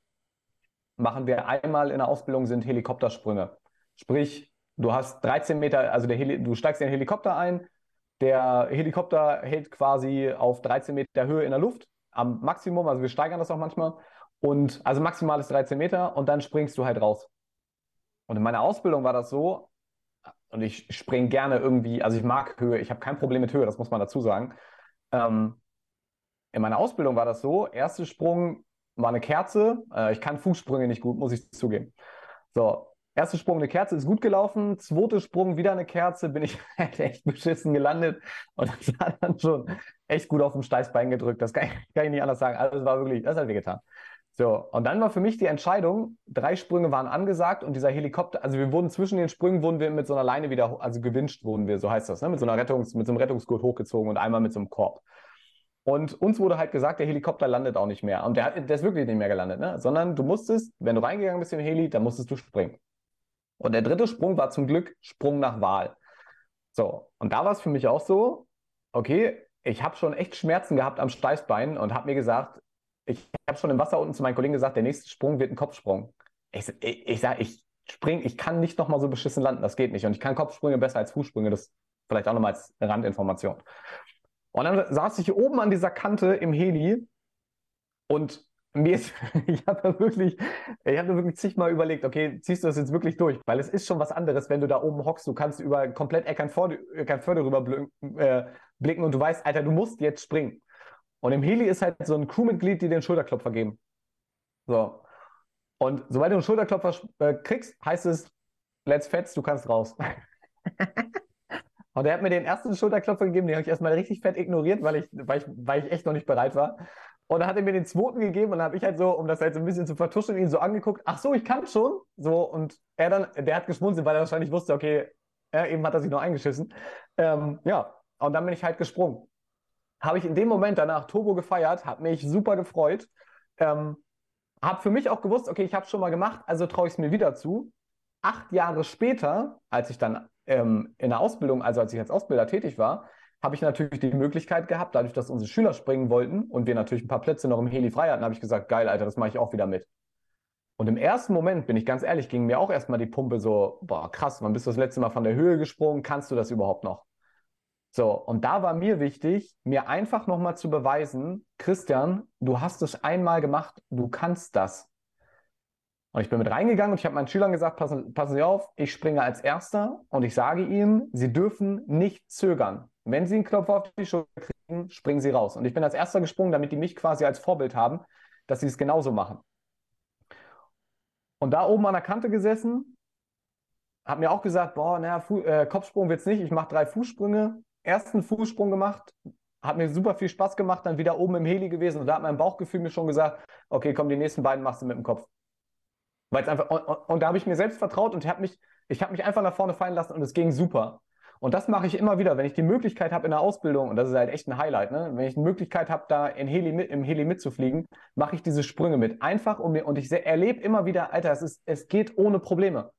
machen wir einmal in der Ausbildung sind Helikoptersprünge. Sprich, du hast 13 Meter, also Heli du steigst in den Helikopter ein, der Helikopter hält quasi auf 13 Meter Höhe in der Luft am Maximum, also wir steigern das auch manchmal. Und also maximal ist 13 Meter und dann springst du halt raus. Und in meiner Ausbildung war das so, und ich springe gerne irgendwie, also ich mag Höhe, ich habe kein Problem mit Höhe, das muss man dazu sagen. Ähm, in meiner Ausbildung war das so, erster Sprung war eine Kerze, äh, ich kann Fußsprünge nicht gut, muss ich zugeben. So, erster Sprung eine Kerze ist gut gelaufen, zweiter Sprung wieder eine Kerze, bin ich halt echt beschissen gelandet und das hat dann schon echt gut auf dem Steißbein gedrückt, das kann ich, kann ich nicht anders sagen, also es war wirklich, das hat wehgetan. So, und dann war für mich die Entscheidung, drei Sprünge waren angesagt und dieser Helikopter, also wir wurden zwischen den Sprüngen, wurden wir mit so einer Leine wieder, also gewünscht wurden wir, so heißt das, ne? mit so einer Rettungs, mit so einem Rettungsgurt hochgezogen und einmal mit so einem Korb. Und uns wurde halt gesagt, der Helikopter landet auch nicht mehr. Und der, der ist wirklich nicht mehr gelandet, ne? sondern du musstest, wenn du reingegangen bist den Heli, dann musstest du springen. Und der dritte Sprung war zum Glück Sprung nach Wahl. So, und da war es für mich auch so, okay, ich habe schon echt Schmerzen gehabt am Steißbein und habe mir gesagt, ich habe schon im Wasser unten zu meinen Kollegen gesagt, der nächste Sprung wird ein Kopfsprung. Ich, ich, ich sage, ich springe, ich kann nicht nochmal so beschissen landen, das geht nicht. Und ich kann Kopfsprünge besser als Fußsprünge, das vielleicht auch nochmal als Randinformation. Und dann saß ich oben an dieser Kante im Heli und mir ist, ich habe wirklich, ich habe wirklich zigmal überlegt, okay, ziehst du das jetzt wirklich durch? Weil es ist schon was anderes, wenn du da oben hockst, du kannst über komplett Eckernförde, Eckernförde rüber äh, blicken und du weißt, Alter, du musst jetzt springen. Und im Heli ist halt so ein Crewmitglied, die den Schulterklopfer geben. So. Und sobald du einen Schulterklopfer äh, kriegst, heißt es, let's fetz, du kannst raus. und er hat mir den ersten Schulterklopfer gegeben, den habe ich erstmal richtig fett ignoriert, weil ich, weil, ich, weil ich echt noch nicht bereit war. Und dann hat er mir den zweiten gegeben und dann habe ich halt so, um das halt so ein bisschen zu vertuschen, ihn so angeguckt, ach so, ich kann schon. So, und er dann, der hat geschmunzelt, weil er wahrscheinlich wusste, okay, äh, eben hat er sich noch eingeschissen. Ähm, ja, und dann bin ich halt gesprungen habe ich in dem Moment danach Turbo gefeiert, habe mich super gefreut. Ähm, habe für mich auch gewusst, okay, ich habe es schon mal gemacht, also traue ich es mir wieder zu. Acht Jahre später, als ich dann ähm, in der Ausbildung, also als ich als Ausbilder tätig war, habe ich natürlich die Möglichkeit gehabt, dadurch, dass unsere Schüler springen wollten und wir natürlich ein paar Plätze noch im Heli frei hatten, habe ich gesagt, geil, Alter, das mache ich auch wieder mit. Und im ersten Moment, bin ich ganz ehrlich, ging mir auch erstmal die Pumpe so, boah, krass, wann bist du das letzte Mal von der Höhe gesprungen? Kannst du das überhaupt noch? So, und da war mir wichtig, mir einfach nochmal zu beweisen, Christian, du hast es einmal gemacht, du kannst das. Und ich bin mit reingegangen und ich habe meinen Schülern gesagt, passen, passen Sie auf, ich springe als Erster und ich sage Ihnen, Sie dürfen nicht zögern. Wenn Sie einen Knopf auf die Schulter kriegen, springen Sie raus. Und ich bin als Erster gesprungen, damit die mich quasi als Vorbild haben, dass sie es genauso machen. Und da oben an der Kante gesessen, habe mir auch gesagt, boah, naja, äh, Kopfsprung es nicht, ich mache drei Fußsprünge ersten Fußsprung gemacht, hat mir super viel Spaß gemacht, dann wieder oben im Heli gewesen und da hat mein Bauchgefühl mir schon gesagt, okay, komm, die nächsten beiden machst du mit dem Kopf. Weil einfach, und, und, und, da habe ich mir selbst vertraut und hab mich, ich habe mich einfach nach vorne fallen lassen und es ging super. Und das mache ich immer wieder, wenn ich die Möglichkeit habe in der Ausbildung, und das ist halt echt ein Highlight, ne? wenn ich die Möglichkeit habe, da in Heli mit, im Heli mitzufliegen, mache ich diese Sprünge mit. Einfach um mir, und ich erlebe immer wieder, Alter, es, ist, es geht ohne Probleme.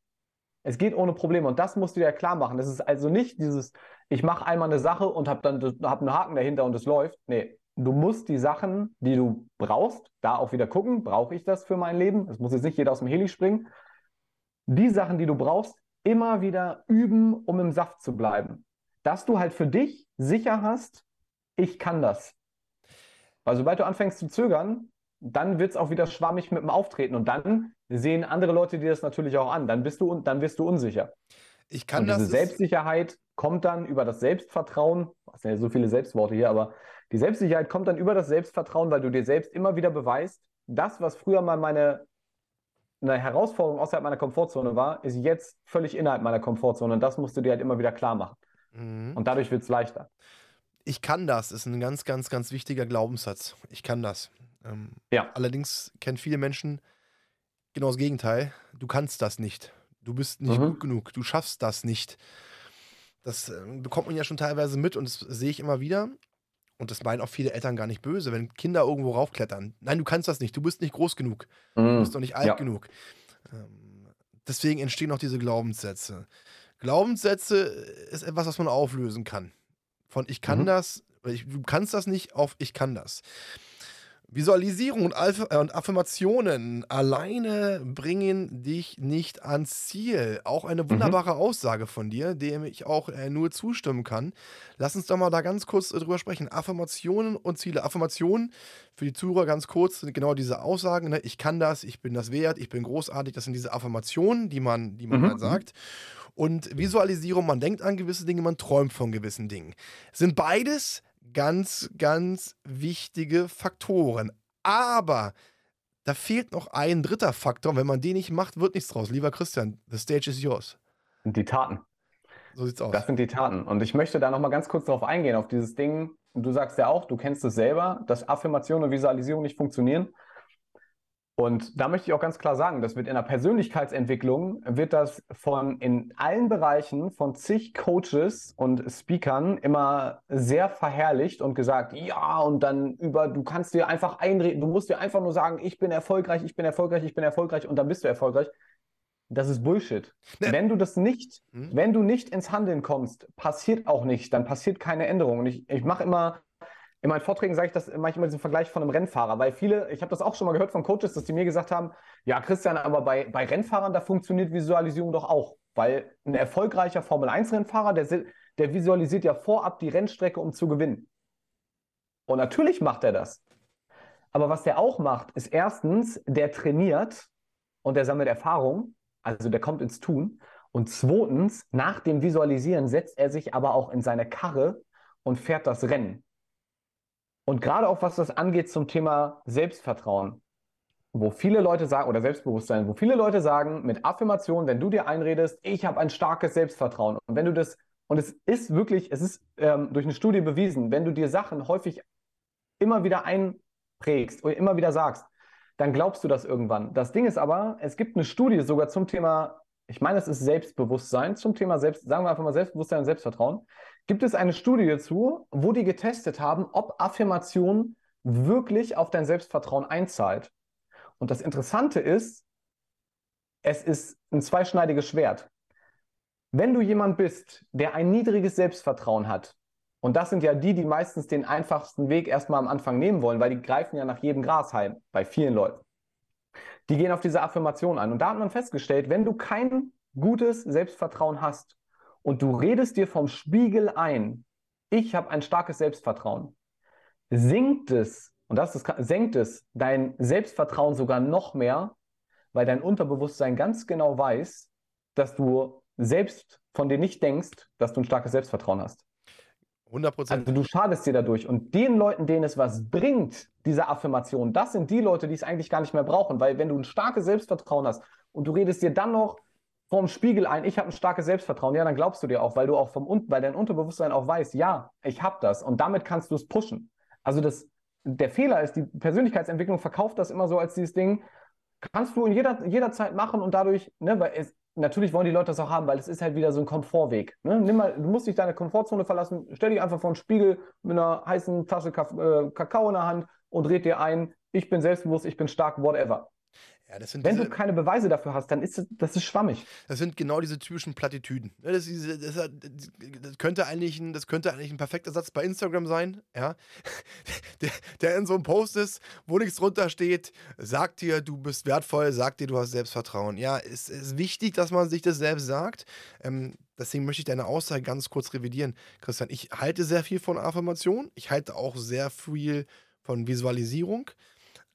Es geht ohne Probleme und das musst du dir klar machen. Das ist also nicht dieses, ich mache einmal eine Sache und habe dann hab einen Haken dahinter und es läuft. Nee, du musst die Sachen, die du brauchst, da auch wieder gucken, brauche ich das für mein Leben? Es muss jetzt nicht jeder aus dem Heli springen. Die Sachen, die du brauchst, immer wieder üben, um im Saft zu bleiben. Dass du halt für dich sicher hast, ich kann das. Weil sobald du anfängst zu zögern, dann wird es auch wieder schwammig mit dem Auftreten und dann sehen andere Leute dir das natürlich auch an. Dann bist du, dann wirst du unsicher. Ich kann und das. Diese Selbstsicherheit kommt dann über das Selbstvertrauen. Das sind ja so viele Selbstworte hier, aber die Selbstsicherheit kommt dann über das Selbstvertrauen, weil du dir selbst immer wieder beweist, das, was früher mal meine eine Herausforderung außerhalb meiner Komfortzone war, ist jetzt völlig innerhalb meiner Komfortzone. Und das musst du dir halt immer wieder klar machen. Mhm. Und dadurch wird es leichter. Ich kann das, ist ein ganz, ganz, ganz wichtiger Glaubenssatz. Ich kann das. Ähm, ja. Allerdings kennen viele Menschen genau das Gegenteil. Du kannst das nicht. Du bist nicht mhm. gut genug. Du schaffst das nicht. Das äh, bekommt man ja schon teilweise mit und das sehe ich immer wieder. Und das meinen auch viele Eltern gar nicht böse, wenn Kinder irgendwo raufklettern. Nein, du kannst das nicht. Du bist nicht groß genug. Mhm. Du bist doch nicht alt ja. genug. Ähm, deswegen entstehen auch diese Glaubenssätze. Glaubenssätze ist etwas, was man auflösen kann. Von ich kann mhm. das, ich, du kannst das nicht, auf ich kann das. Visualisierung und, Alph äh, und Affirmationen alleine bringen dich nicht ans Ziel. Auch eine Mhm. wunderbare Aussage von dir, dem ich auch äh, nur zustimmen kann. Lass uns doch mal da ganz kurz äh, drüber sprechen. Affirmationen und Ziele. Affirmationen für die Zuhörer ganz kurz sind genau diese Aussagen. Ne? Ich kann das, ich bin das wert, ich bin großartig. Das sind diese Affirmationen, die man, die man Mhm. halt sagt. Und Visualisierung, man denkt an gewisse Dinge, man träumt von gewissen Dingen. Sind beides ganz, ganz wichtige Faktoren. Aber da fehlt noch ein dritter Faktor. Wenn man den nicht macht, wird nichts draus. Lieber Christian, the stage is yours. Und die Taten. So sieht's aus. Das sind die Taten. Und ich möchte da nochmal ganz kurz darauf eingehen, auf dieses Ding. Du sagst ja auch, du kennst es selber, dass Affirmation und Visualisierung nicht funktionieren. Und da möchte ich auch ganz klar sagen, das wird in der Persönlichkeitsentwicklung, wird das von in allen Bereichen von zig Coaches und Speakern immer sehr verherrlicht und gesagt, ja, und dann über, du kannst dir einfach einreden, du musst dir einfach nur sagen, ich bin erfolgreich, ich bin erfolgreich, ich bin erfolgreich und dann bist du erfolgreich. Das ist Bullshit. Ne. Wenn du das nicht, Hm? wenn du nicht ins Handeln kommst, passiert auch nichts, dann passiert keine Änderung. Und ich, ich mache immer, in meinen Vorträgen sage ich das manchmal diesen Vergleich von einem Rennfahrer, weil viele, ich habe das auch schon mal gehört von Coaches, dass die mir gesagt haben, ja, Christian, aber bei, bei Rennfahrern, da funktioniert Visualisierung doch auch. Weil ein erfolgreicher Formel-1-Rennfahrer, der, der visualisiert ja vorab die Rennstrecke, um zu gewinnen. Und natürlich macht er das. Aber was der auch macht, ist erstens, der trainiert und der sammelt Erfahrung, also der kommt ins Tun. Und zweitens, nach dem Visualisieren setzt er sich aber auch in seine Karre und fährt das Rennen. Und gerade auch was das angeht zum Thema Selbstvertrauen, wo viele Leute sagen, oder Selbstbewusstsein, wo viele Leute sagen, mit Affirmation, wenn du dir einredest, ich habe ein starkes Selbstvertrauen. Und wenn du das, und es ist wirklich, es ist ähm, durch eine Studie bewiesen, wenn du dir Sachen häufig immer wieder einprägst oder immer wieder sagst, dann glaubst du das irgendwann. Das Ding ist aber, es gibt eine Studie sogar zum Thema, ich meine, es ist Selbstbewusstsein, zum Thema Selbst, sagen wir einfach mal Selbstbewusstsein und Selbstvertrauen. Gibt es eine Studie dazu, wo die getestet haben, ob Affirmation wirklich auf dein Selbstvertrauen einzahlt. Und das Interessante ist, es ist ein zweischneidiges Schwert. Wenn du jemand bist, der ein niedriges Selbstvertrauen hat, und das sind ja die, die meistens den einfachsten Weg erstmal am Anfang nehmen wollen, weil die greifen ja nach jedem Grashalm bei vielen Leuten. Die gehen auf diese Affirmation ein. Und da hat man festgestellt, wenn du kein gutes Selbstvertrauen hast und du redest dir vom Spiegel ein, ich habe ein starkes Selbstvertrauen, sinkt es, und das ist, senkt es dein Selbstvertrauen sogar noch mehr, weil dein Unterbewusstsein ganz genau weiß, dass du selbst von dir nicht denkst, dass du ein starkes Selbstvertrauen hast. 100 Prozent. Also du schadest dir dadurch. Und den Leuten, denen es was bringt, diese Affirmation, das sind die Leute, die es eigentlich gar nicht mehr brauchen. Weil wenn du ein starkes Selbstvertrauen hast und du redest dir dann noch vorm Spiegel ein, ich habe ein starkes Selbstvertrauen, ja, dann glaubst du dir auch, weil du auch vom weil dein Unterbewusstsein auch weiß, ja, ich habe das. Und damit kannst du es pushen. Also das, der Fehler ist, die Persönlichkeitsentwicklung verkauft das immer so als dieses Ding, kannst du in jeder, jeder Zeit machen und dadurch, ne, weil es, natürlich wollen die Leute das auch haben, weil es ist halt wieder so ein Komfortweg. Ne? Nimm mal, du musst dich deine Komfortzone verlassen, stell dich einfach vor den Spiegel mit einer heißen Tasche äh, Kakao in der Hand und red dir ein, ich bin selbstbewusst, ich bin stark, whatever. Ja, Wenn diese, du keine Beweise dafür hast, dann ist das, das ist schwammig. Das sind genau diese typischen Plattitüden. Das, das, das, könnte eigentlich ein, das könnte eigentlich ein perfekter Satz bei Instagram sein, ja. Der, der in so einem Post ist, wo nichts drunter steht, sagt dir, du bist wertvoll, sagt dir, du hast Selbstvertrauen. Ja, es ist wichtig, dass man sich das selbst sagt. Ähm, deswegen möchte ich deine Aussage ganz kurz revidieren. Christian, ich halte sehr viel von Affirmation. Ich halte auch sehr viel von Visualisierung.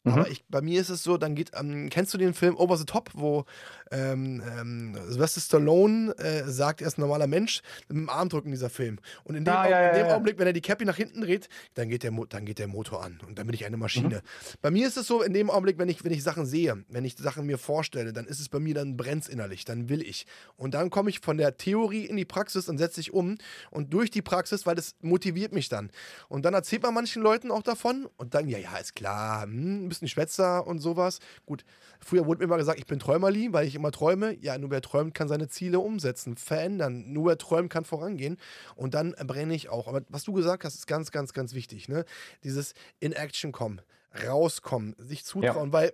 Aber ich, bei mir ist es so, dann geht, ähm, kennst du den Film Over the Top, wo ähm, ähm, Sylvester Stallone äh, sagt, er ist ein normaler Mensch, mit dem Arm drücken dieser Film. Und in dem, Ah, Au- ja, in ja, dem ja. Augenblick, wenn er die Cappy nach hinten dreht, dann geht, der Mo dann geht der Motor an und dann bin ich eine Maschine. Mhm. Bei mir ist es so, in dem Augenblick, wenn ich, wenn ich Sachen sehe, wenn ich Sachen mir vorstelle, dann ist es bei mir, dann brennt innerlich, dann will ich. Und dann komme ich von der Theorie in die Praxis und setze ich um und durch die Praxis, weil das motiviert mich dann. Und dann erzählt man manchen Leuten auch davon und dann, ja, ja, ist klar, hm, ein bisschen Schwätzer und sowas. Gut, früher wurde mir immer gesagt, ich bin Träumerli, weil ich immer träume. Ja, nur wer träumt, kann seine Ziele umsetzen, verändern. Nur wer träumt, kann vorangehen. Und dann brenne ich auch. Aber was du gesagt hast, ist ganz, ganz, ganz wichtig. Ne? Dieses in Action kommen, rauskommen, sich zutrauen, weil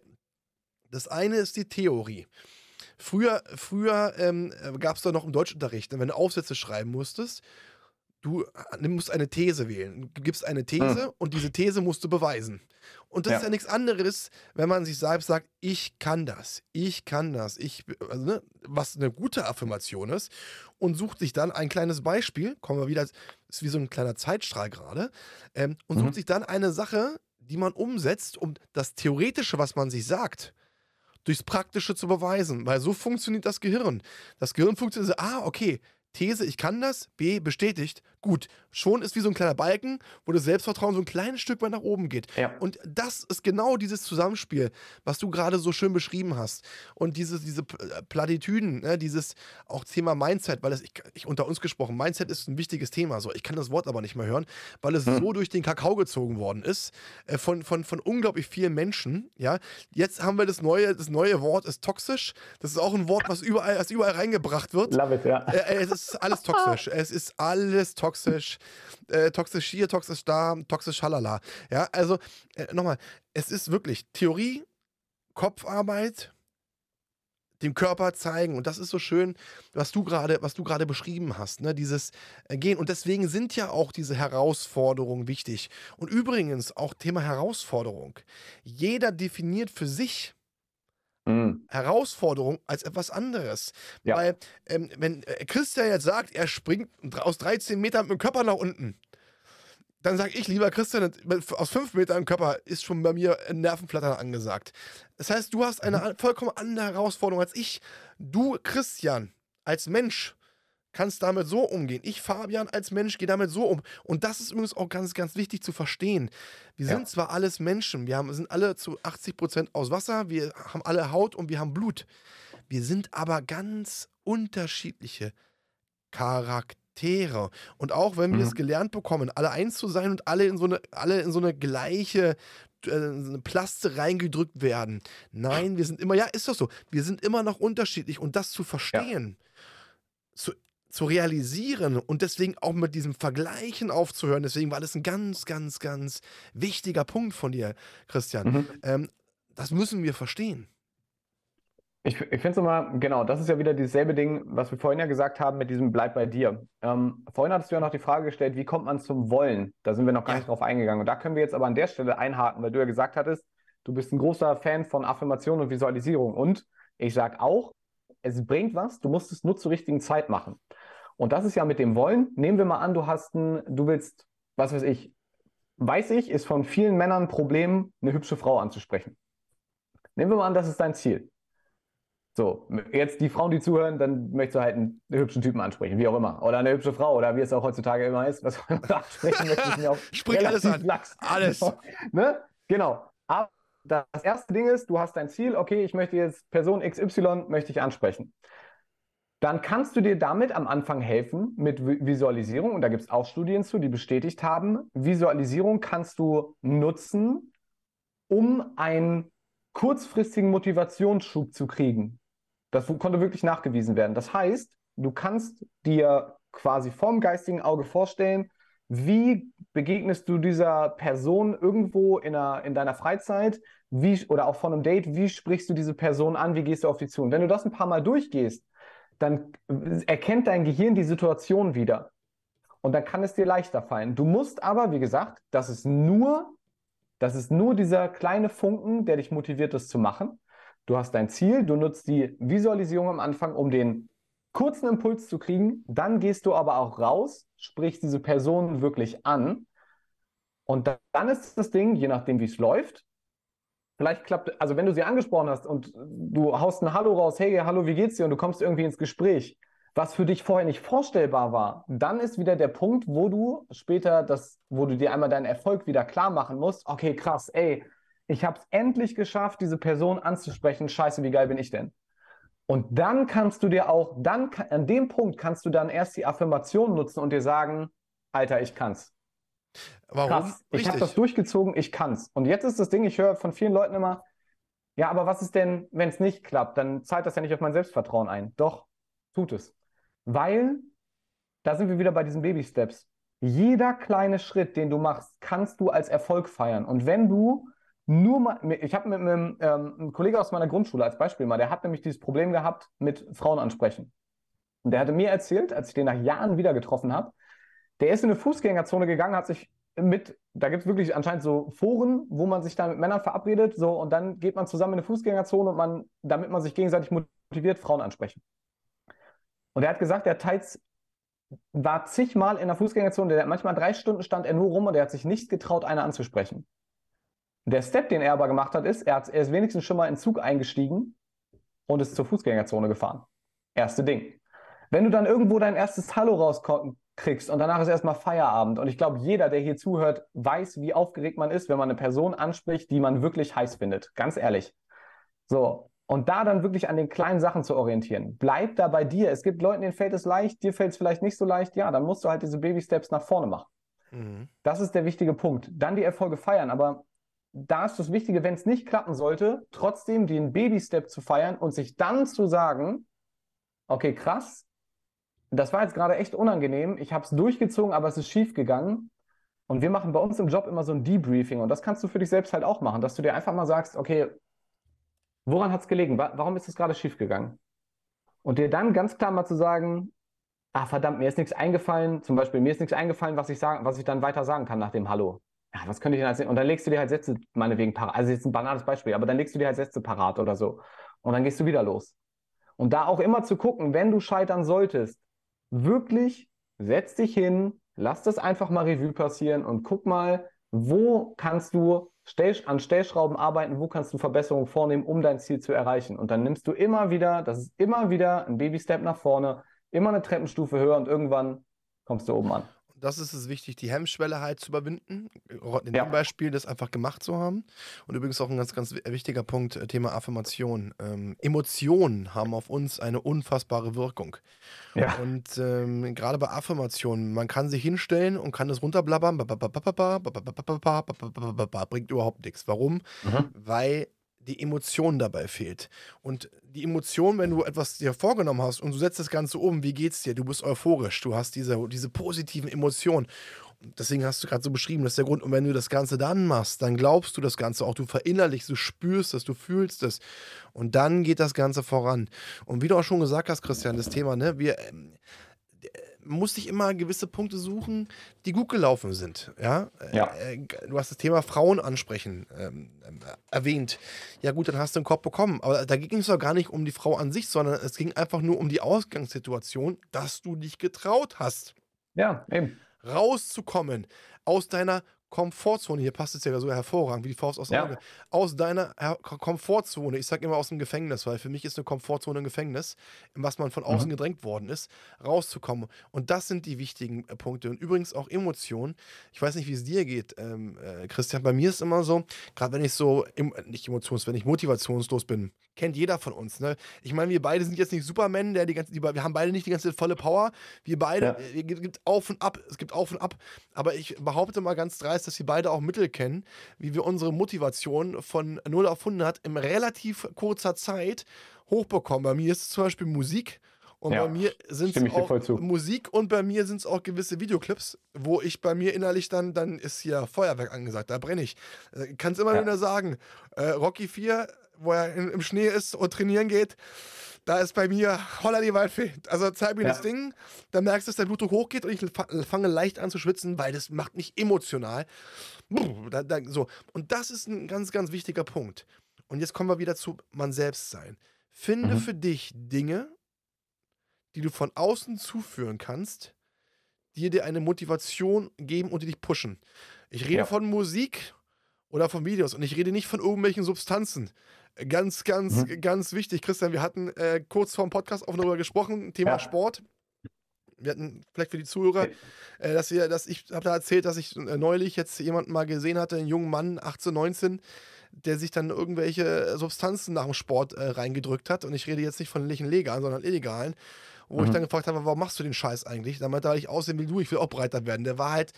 das eine ist die Theorie. Früher, früher ähm, gab es da noch im Deutschunterricht, wenn du Aufsätze schreiben musstest, du äh, musst eine These wählen. Du gibst eine These mhm. und diese These musst du beweisen. Und das ja. ist ja nichts anderes, wenn man sich selbst sagt, ich kann das, ich kann das, ich, also, ne, was eine gute Affirmation ist, und sucht sich dann ein kleines Beispiel, kommen wir wieder, ist wie so ein kleiner Zeitstrahl gerade, ähm, und mhm. sucht sich dann eine Sache, die man umsetzt, um das Theoretische, was man sich sagt, durchs Praktische zu beweisen. Weil so funktioniert das Gehirn. Das Gehirn funktioniert so, ah, okay, These, ich kann das, B, bestätigt, gut. Schon ist wie so ein kleiner Balken, wo das Selbstvertrauen so ein kleines Stück weit nach oben geht. Ja. Und das ist genau dieses Zusammenspiel, was du gerade so schön beschrieben hast. Und diese, diese äh, Platitüden, ne, dieses auch Thema Mindset, weil es, ich, ich, unter uns gesprochen, Mindset ist ein wichtiges Thema. So, ich kann das Wort aber nicht mehr hören, weil es hm. so durch den Kakao gezogen worden ist, äh, von, von, von unglaublich vielen Menschen. Ja, jetzt haben wir das neue, das neue Wort ist toxisch. Das ist auch ein Wort, was überall, was überall reingebracht wird. Love it, ja. Äh, es ist alles toxisch. es ist alles toxisch. Äh, toxisch hier, toxisch da, toxisch halala. Ja, also äh, nochmal, es ist wirklich Theorie, Kopfarbeit, dem Körper zeigen. Und das ist so schön, was du gerade, was du gerade beschrieben hast, ne? Dieses äh, Gehen. Und deswegen sind ja auch diese Herausforderungen wichtig. Und übrigens auch Thema Herausforderung. Jeder definiert für sich mhm. Herausforderung als etwas anderes. Ja. Weil, ähm, wenn äh, Christian jetzt sagt, er springt aus 13 Metern mit dem Körper nach unten, dann sage ich, lieber Christian, aus 5 Metern Körper ist schon bei mir ein Nervenflattern angesagt. Das heißt, du hast eine mhm. vollkommen andere Herausforderung als ich. Du, Christian, als Mensch, kannst damit so umgehen. Ich, Fabian, als Mensch gehe damit so um. Und das ist übrigens auch ganz, ganz wichtig zu verstehen. Wir ja. sind zwar alles Menschen, wir haben, sind alle zu 80 Prozent aus Wasser, wir haben alle Haut und wir haben Blut. Wir sind aber ganz unterschiedliche Charaktere. Und auch wenn wir mhm. es gelernt bekommen, alle eins zu sein und alle in so eine, alle in so eine gleiche äh, eine Plaste reingedrückt werden. Nein, wir sind immer, ja, ist doch so. Wir sind immer noch unterschiedlich und das zu verstehen, ja. zu zu realisieren und deswegen auch mit diesem Vergleichen aufzuhören. Deswegen war das ein ganz, ganz, ganz wichtiger Punkt von dir, Christian. Mhm. Ähm, das müssen wir verstehen. Ich, ich finde es immer, genau, das ist ja wieder dieselbe Ding, was wir vorhin ja gesagt haben mit diesem Bleib bei dir. Ähm, vorhin hattest du ja noch die Frage gestellt, wie kommt man zum Wollen? Da sind wir noch gar nicht drauf eingegangen. Und da können wir jetzt aber an der Stelle einhaken, weil du ja gesagt hattest, du bist ein großer Fan von Affirmation und Visualisierung. Und ich sage auch, es bringt was, du musst es nur zur richtigen Zeit machen. Und das ist ja mit dem Wollen. Nehmen wir mal an, du hast ein, du willst, was weiß ich, weiß ich, ist von vielen Männern ein Problem, eine hübsche Frau anzusprechen. Nehmen wir mal an, das ist dein Ziel. So, jetzt die Frauen, die zuhören, dann möchtest du halt einen, hübschen Typen ansprechen, wie auch immer. Oder eine hübsche Frau, oder wie es auch heutzutage immer ist. Was man ansprechen möchte, mir auch Sprich alles an. Lax. Alles. ne? Genau. Aber das erste Ding ist, du hast dein Ziel, okay, ich möchte jetzt Person XY möchte ich ansprechen dann kannst du dir damit am Anfang helfen mit Visualisierung. Und da gibt es auch Studien zu, die bestätigt haben, Visualisierung kannst du nutzen, um einen kurzfristigen Motivationsschub zu kriegen. Das konnte wirklich nachgewiesen werden. Das heißt, du kannst dir quasi vorm geistigen Auge vorstellen, wie begegnest du dieser Person irgendwo in, einer, in deiner Freizeit wie, oder auch von einem Date, wie sprichst du diese Person an, wie gehst du auf die zu? Und wenn du das ein paar Mal durchgehst, dann erkennt dein Gehirn die Situation wieder. Und dann kann es dir leichter fallen. Du musst aber, wie gesagt, das ist nur, das ist nur dieser kleine Funken, der dich motiviert, das zu machen. Du hast dein Ziel, du nutzt die Visualisierung am Anfang, um den kurzen Impuls zu kriegen. Dann gehst du aber auch raus, sprichst diese Person wirklich an. Und dann ist das Ding, je nachdem, wie es läuft, Vielleicht klappt, also wenn du sie angesprochen hast und du haust ein Hallo raus, hey, hallo, wie geht's dir? Und du kommst irgendwie ins Gespräch, was für dich vorher nicht vorstellbar war, dann ist wieder der Punkt, wo du später das, wo du dir einmal deinen Erfolg wieder klar machen musst. Okay, krass, ey, ich habe es endlich geschafft, diese Person anzusprechen. Scheiße, wie geil bin ich denn? Und dann kannst du dir auch, dann an dem Punkt kannst du dann erst die Affirmation nutzen und dir sagen, Alter, ich kann's. Warum? Krass. Ich habe das durchgezogen, ich kann's. Und jetzt ist das Ding, ich höre von vielen Leuten immer, ja, aber was ist denn, wenn es nicht klappt? Dann zahlt das ja nicht auf mein Selbstvertrauen ein. Doch, tut es. Weil, da sind wir wieder bei diesen Baby-Steps. Jeder kleine Schritt, den du machst, kannst du als Erfolg feiern. Und wenn du nur mal, ich habe mit einem, ähm, einem Kollegen aus meiner Grundschule als Beispiel mal, der hat nämlich dieses Problem gehabt mit Frauen ansprechen. Und der hatte mir erzählt, als ich den nach Jahren wieder getroffen habe, Der ist in eine Fußgängerzone gegangen, hat sich mit, da gibt es wirklich anscheinend so Foren, wo man sich dann mit Männern verabredet, so und dann geht man zusammen in eine Fußgängerzone und man, damit man sich gegenseitig motiviert, Frauen ansprechen. Und er hat gesagt, er teils war zigmal in der Fußgängerzone, der manchmal drei Stunden stand er nur rum und er hat sich nicht getraut, eine anzusprechen. Der Step, den er aber gemacht hat, ist, er, hat, er ist wenigstens schon mal in Zug eingestiegen und ist zur Fußgängerzone gefahren. Erste Ding. Wenn du dann irgendwo dein erstes Hallo rauskriegst und danach ist erstmal Feierabend und ich glaube, jeder, der hier zuhört, weiß, wie aufgeregt man ist, wenn man eine Person anspricht, die man wirklich heiß findet. Ganz ehrlich. So. Und da dann wirklich an den kleinen Sachen zu orientieren. Bleib da bei dir. Es gibt Leuten, denen fällt es leicht, dir fällt es vielleicht nicht so leicht. Ja, dann musst du halt diese Baby-Steps nach vorne machen. Mhm. Das ist der wichtige Punkt. Dann die Erfolge feiern. Aber da ist das Wichtige, wenn es nicht klappen sollte, trotzdem den Baby-Step zu feiern und sich dann zu sagen, okay, krass, das war jetzt gerade echt unangenehm, ich habe es durchgezogen, aber es ist schief gegangen. Und wir machen bei uns im Job immer so ein Debriefing und das kannst du für dich selbst halt auch machen, dass du dir einfach mal sagst, okay, woran hat es gelegen? Warum ist es gerade schief gegangen? Und dir dann ganz klar mal zu sagen, ah verdammt, mir ist nichts eingefallen, zum Beispiel mir ist nichts eingefallen, was ich, sagen, was ich dann weiter sagen kann nach dem Hallo ja, was könnte ich denn als, und dann legst du dir halt Sätze meinetwegen parat, also jetzt ein banales Beispiel, aber dann legst du dir halt Sätze parat oder so. Und dann gehst du wieder los. Und da auch immer zu gucken, wenn du scheitern solltest, wirklich setz dich hin, lass das einfach mal Revue passieren und guck mal, wo kannst du an Stellschrauben arbeiten, wo kannst du Verbesserungen vornehmen, um dein Ziel zu erreichen. Und dann nimmst du immer wieder, das ist immer wieder ein Baby-Step nach vorne, immer eine Treppenstufe höher und irgendwann kommst du oben an das ist es wichtig, die Hemmschwelle halt zu überwinden. In ja. dem Beispiel das einfach gemacht zu haben. Und übrigens auch ein ganz, ganz wichtiger Punkt, äh, Thema Affirmation. Ähm, Emotionen haben auf uns eine unfassbare Wirkung. Ja. Und ähm, gerade bei Affirmationen, man kann sich hinstellen und kann das runterblabbern, bringt überhaupt nichts. Warum? Mhm. Weil die Emotion dabei fehlt. Und die Emotion, wenn du etwas dir vorgenommen hast und du setzt das Ganze um, wie geht's dir? Du bist euphorisch, du hast diese, diese positiven Emotionen. Deswegen hast du gerade so beschrieben, das ist der Grund. Und wenn du das Ganze dann machst, dann glaubst du das Ganze auch, du verinnerlichst, du spürst es, du fühlst es. Und dann geht das Ganze voran. Und wie du auch schon gesagt hast, Christian, das Thema, ne, wir, ähm, musste ich immer gewisse Punkte suchen, die gut gelaufen sind. Ja, ja. Äh, du hast das Thema Frauen ansprechen ähm, äh, erwähnt. Ja gut, dann hast du einen Kopf bekommen. Aber da ging es doch gar nicht um die Frau an sich, sondern es ging einfach nur um die Ausgangssituation, dass du dich getraut hast. Ja, eben. Rauszukommen aus deiner Komfortzone, hier passt es ja so hervorragend, wie die Faust aus dem ja. Auge, aus deiner Komfortzone, ich sage immer aus dem Gefängnis, weil für mich ist eine Komfortzone ein Gefängnis, in was man von außen mhm. gedrängt worden ist, rauszukommen. Und das sind die wichtigen äh, Punkte. Und übrigens auch Emotionen. Ich weiß nicht, wie es dir geht, ähm, äh, Christian. Bei mir ist immer so, gerade wenn ich so, im, nicht emotions, wenn ich motivationslos bin, kennt jeder von uns. Ne? Ich meine, wir beide sind jetzt nicht Superman, der die ganze, die, wir haben beide nicht die ganze volle Power. Wir beide, ja. es gibt auf und ab, es gibt auf und ab. Aber ich behaupte mal ganz dreist, heißt, dass wir beide auch Mittel kennen, wie wir unsere Motivation von 0 auf 100 in relativ kurzer Zeit hochbekommen. Bei mir ist es zum Beispiel Musik. Und ja, bei mir sind es auch Musik und bei mir sind es auch gewisse Videoclips, wo ich bei mir innerlich dann, dann ist hier Feuerwerk angesagt, da brenne ich. Äh, Kannst immer ja. wieder sagen, äh, Rocky 4, wo er in, im Schnee ist und trainieren geht, da ist bei mir holla die Waldfee. Also zeig mir ja. das Ding, dann merkst du, dass der Blutdruck hochgeht und ich fange leicht an zu schwitzen, weil das macht mich emotional. so. Und das ist ein ganz, ganz wichtiger Punkt. Und jetzt kommen wir wieder zu man selbst sein. Finde mhm. für dich Dinge, die du von außen zuführen kannst, die dir eine Motivation geben und die dich pushen. Ich rede ja. von Musik oder von Videos und ich rede nicht von irgendwelchen Substanzen. Ganz, ganz, mhm. ganz wichtig, Christian, wir hatten äh, kurz vor dem Podcast auch darüber gesprochen, Thema ja. Sport. Wir hatten vielleicht für die Zuhörer, äh, dass wir, dass ich habe da erzählt, dass ich äh, neulich jetzt jemanden mal gesehen hatte, einen jungen Mann, 18, 19, der sich dann irgendwelche Substanzen nach dem Sport äh, reingedrückt hat. Und ich rede jetzt nicht von legalen, sondern illegalen. Wo mhm. ich dann gefragt habe, warum machst du den Scheiß eigentlich? Damit da ich aussehen wie du, ich will auch breiter werden. Der war halt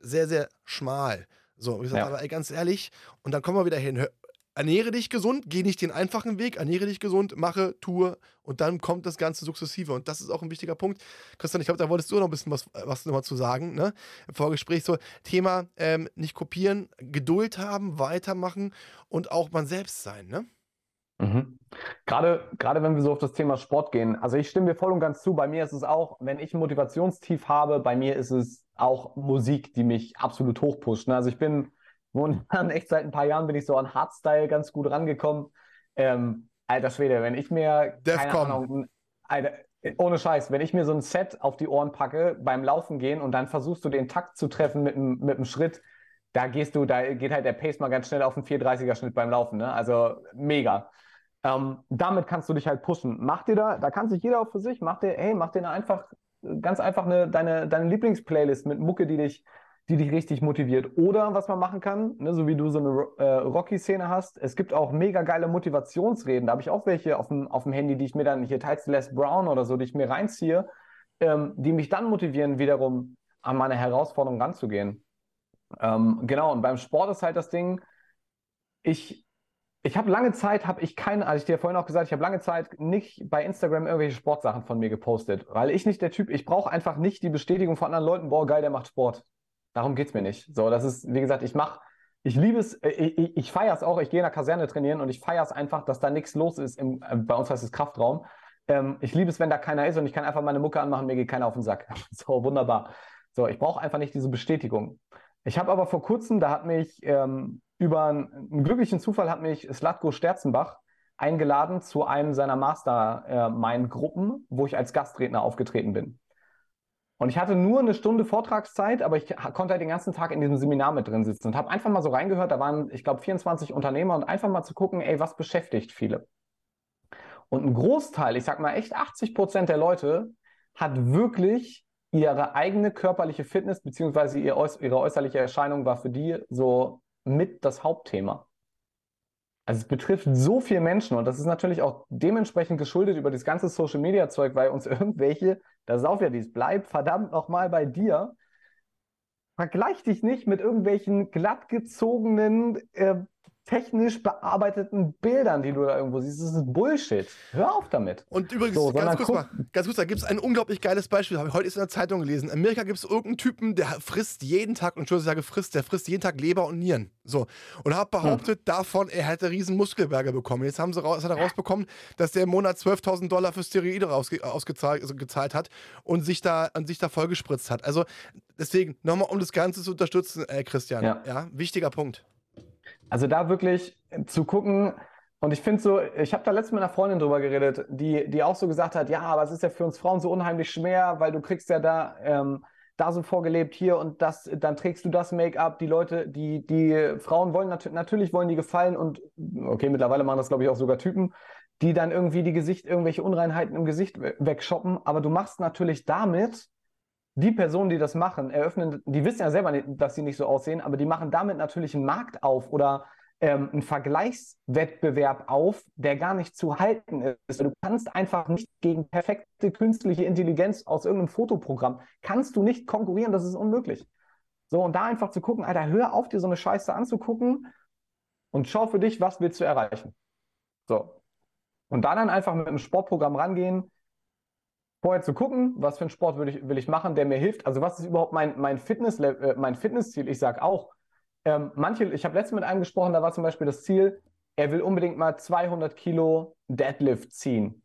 sehr, sehr schmal. So, ich gesagt, ja. aber ey, ganz ehrlich, und dann kommen wir wieder hin, ernähre dich gesund, geh nicht den einfachen Weg, ernähre dich gesund, mache, tue und dann kommt das Ganze sukzessive. Und das ist auch ein wichtiger Punkt. Christian, ich glaube, da wolltest du noch ein bisschen was, was nochmal zu sagen, ne? Im Vorgespräch so, Thema ähm, nicht kopieren, Geduld haben, weitermachen und auch man selbst sein, ne? Mhm. Gerade, gerade wenn wir so auf das Thema Sport gehen, also ich stimme dir voll und ganz zu. Bei mir ist es auch, wenn ich ein Motivationstief habe, bei mir ist es auch Musik, die mich absolut hochpusht. Ne? Also ich bin momentan echt seit ein paar Jahren bin ich so an Hardstyle ganz gut rangekommen. Ähm, alter Schwede, wenn ich mir keine. Ahnung, alter, ohne Scheiß, wenn ich mir so ein Set auf die Ohren packe beim Laufen gehen und dann versuchst du den Takt zu treffen mit, mit einem Schritt, da gehst du, da geht halt der Pace mal ganz schnell auf einen 430er Schnitt beim Laufen. Ne? Also mega. Ähm, damit kannst du dich halt pushen. Mach dir da, da kann sich jeder auch für sich, mach dir, hey, mach dir einfach ganz einfach eine, deine, deine Lieblingsplaylist mit Mucke, die dich, die dich richtig motiviert. Oder was man machen kann, ne, so wie du so eine äh, Rocky-Szene hast, es gibt auch mega geile Motivationsreden. Da habe ich auch welche auf dem, auf dem Handy, die ich mir dann, hier teils Les Brown oder so, die ich mir reinziehe, ähm, die mich dann motivieren, wiederum an meine Herausforderung ranzugehen. Ähm, genau, und beim Sport ist halt das Ding, ich, ich habe lange Zeit, habe ich keine, also ich dir vorhin auch gesagt, ich habe lange Zeit nicht bei Instagram irgendwelche Sportsachen von mir gepostet, weil ich nicht der Typ, ich brauche einfach nicht die Bestätigung von anderen Leuten, boah, geil, der macht Sport. Darum geht es mir nicht. So, das ist, wie gesagt, ich mache, ich liebe es, äh, ich, ich, ich feiere es auch, ich gehe in der Kaserne trainieren und ich feiere es einfach, dass da nichts los ist, im, äh, bei uns heißt es Kraftraum. Ähm, ich liebe es, wenn da keiner ist und ich kann einfach meine Mucke anmachen, mir geht keiner auf den Sack. so, wunderbar. So, ich brauche einfach nicht diese Bestätigung. Ich habe aber vor kurzem, da hat mich ähm, über einen, glücklichen Zufall hat mich Slatko Sterzenbach eingeladen zu einem seiner Mastermind-Gruppen, äh, wo ich als Gastredner aufgetreten bin. Und ich hatte nur eine Stunde Vortragszeit, aber ich konnte halt den ganzen Tag in diesem Seminar mit drin sitzen und habe einfach mal so reingehört. Da waren, ich glaube, 24 Unternehmer und einfach mal zu gucken, ey, was beschäftigt viele. Und ein Großteil, ich sag mal echt 80 Prozent der Leute, hat wirklich ihre eigene körperliche Fitness beziehungsweise ihre äußerliche Erscheinung war für die so mit das Hauptthema. Also es betrifft so viele Menschen und das ist natürlich auch dementsprechend geschuldet über das ganze Social Media Zeug, weil uns irgendwelche, da auch wieder dies, bleib verdammt nochmal bei dir. Vergleich dich nicht mit irgendwelchen glattgezogenen äh, technisch bearbeiteten Bildern, die du da irgendwo siehst. Das ist Bullshit. Hör auf damit. Und übrigens, so, ganz, kurz mal, ganz kurz, da gibt es ein unglaublich geiles Beispiel. Habe ich heute in der Zeitung gelesen. In Amerika gibt es irgendeinen Typen, der frisst jeden Tag, und ich sage frisst, der frisst jeden Tag Leber und Nieren. So. Und hat behauptet hm. davon, er hätte riesen Muskelberge bekommen. Jetzt haben sie raus, hat er rausbekommen, dass der im Monat 12.000 Dollar für Steroide ausgezahlt also gezahlt hat und sich da, und sich da vollgespritzt hat. Also deswegen, nochmal, um das Ganze zu unterstützen, äh, Christian. Ja. ja, wichtiger Punkt. Also da wirklich zu gucken, und ich finde so, ich habe da letztens mit einer Freundin drüber geredet, die, die auch so gesagt hat, ja, aber es ist ja für uns Frauen so unheimlich schwer, weil du kriegst ja da, ähm, da so vorgelebt hier und das, dann trägst du das Make-up. Die Leute, die, die Frauen wollen nat natürlich wollen die gefallen und okay, mittlerweile machen das, glaube ich, auch sogar Typen, die dann irgendwie die Gesicht, irgendwelche Unreinheiten im Gesicht wegshoppen. Aber du machst natürlich damit die Personen, die das machen, eröffnen, die wissen ja selber, nicht, dass sie nicht so aussehen, aber die machen damit natürlich einen Markt auf oder ähm, einen Vergleichswettbewerb auf, der gar nicht zu halten ist. Du kannst einfach nicht gegen perfekte künstliche Intelligenz aus irgendeinem Fotoprogramm, kannst du nicht konkurrieren, das ist unmöglich. So, und da einfach zu gucken, Alter, hör auf, dir so eine Scheiße anzugucken und schau für dich, was willst du erreichen. So. Und da dann einfach mit einem Sportprogramm rangehen, vorher zu gucken, was für einen Sport will ich, will ich machen, der mir hilft. Also was ist überhaupt mein, mein, Fitness, äh, mein Fitnessziel? Ich sage auch, ähm, manche, ich habe letztens mit einem gesprochen, da war zum Beispiel das Ziel, er will unbedingt mal 200 Kilo Deadlift ziehen.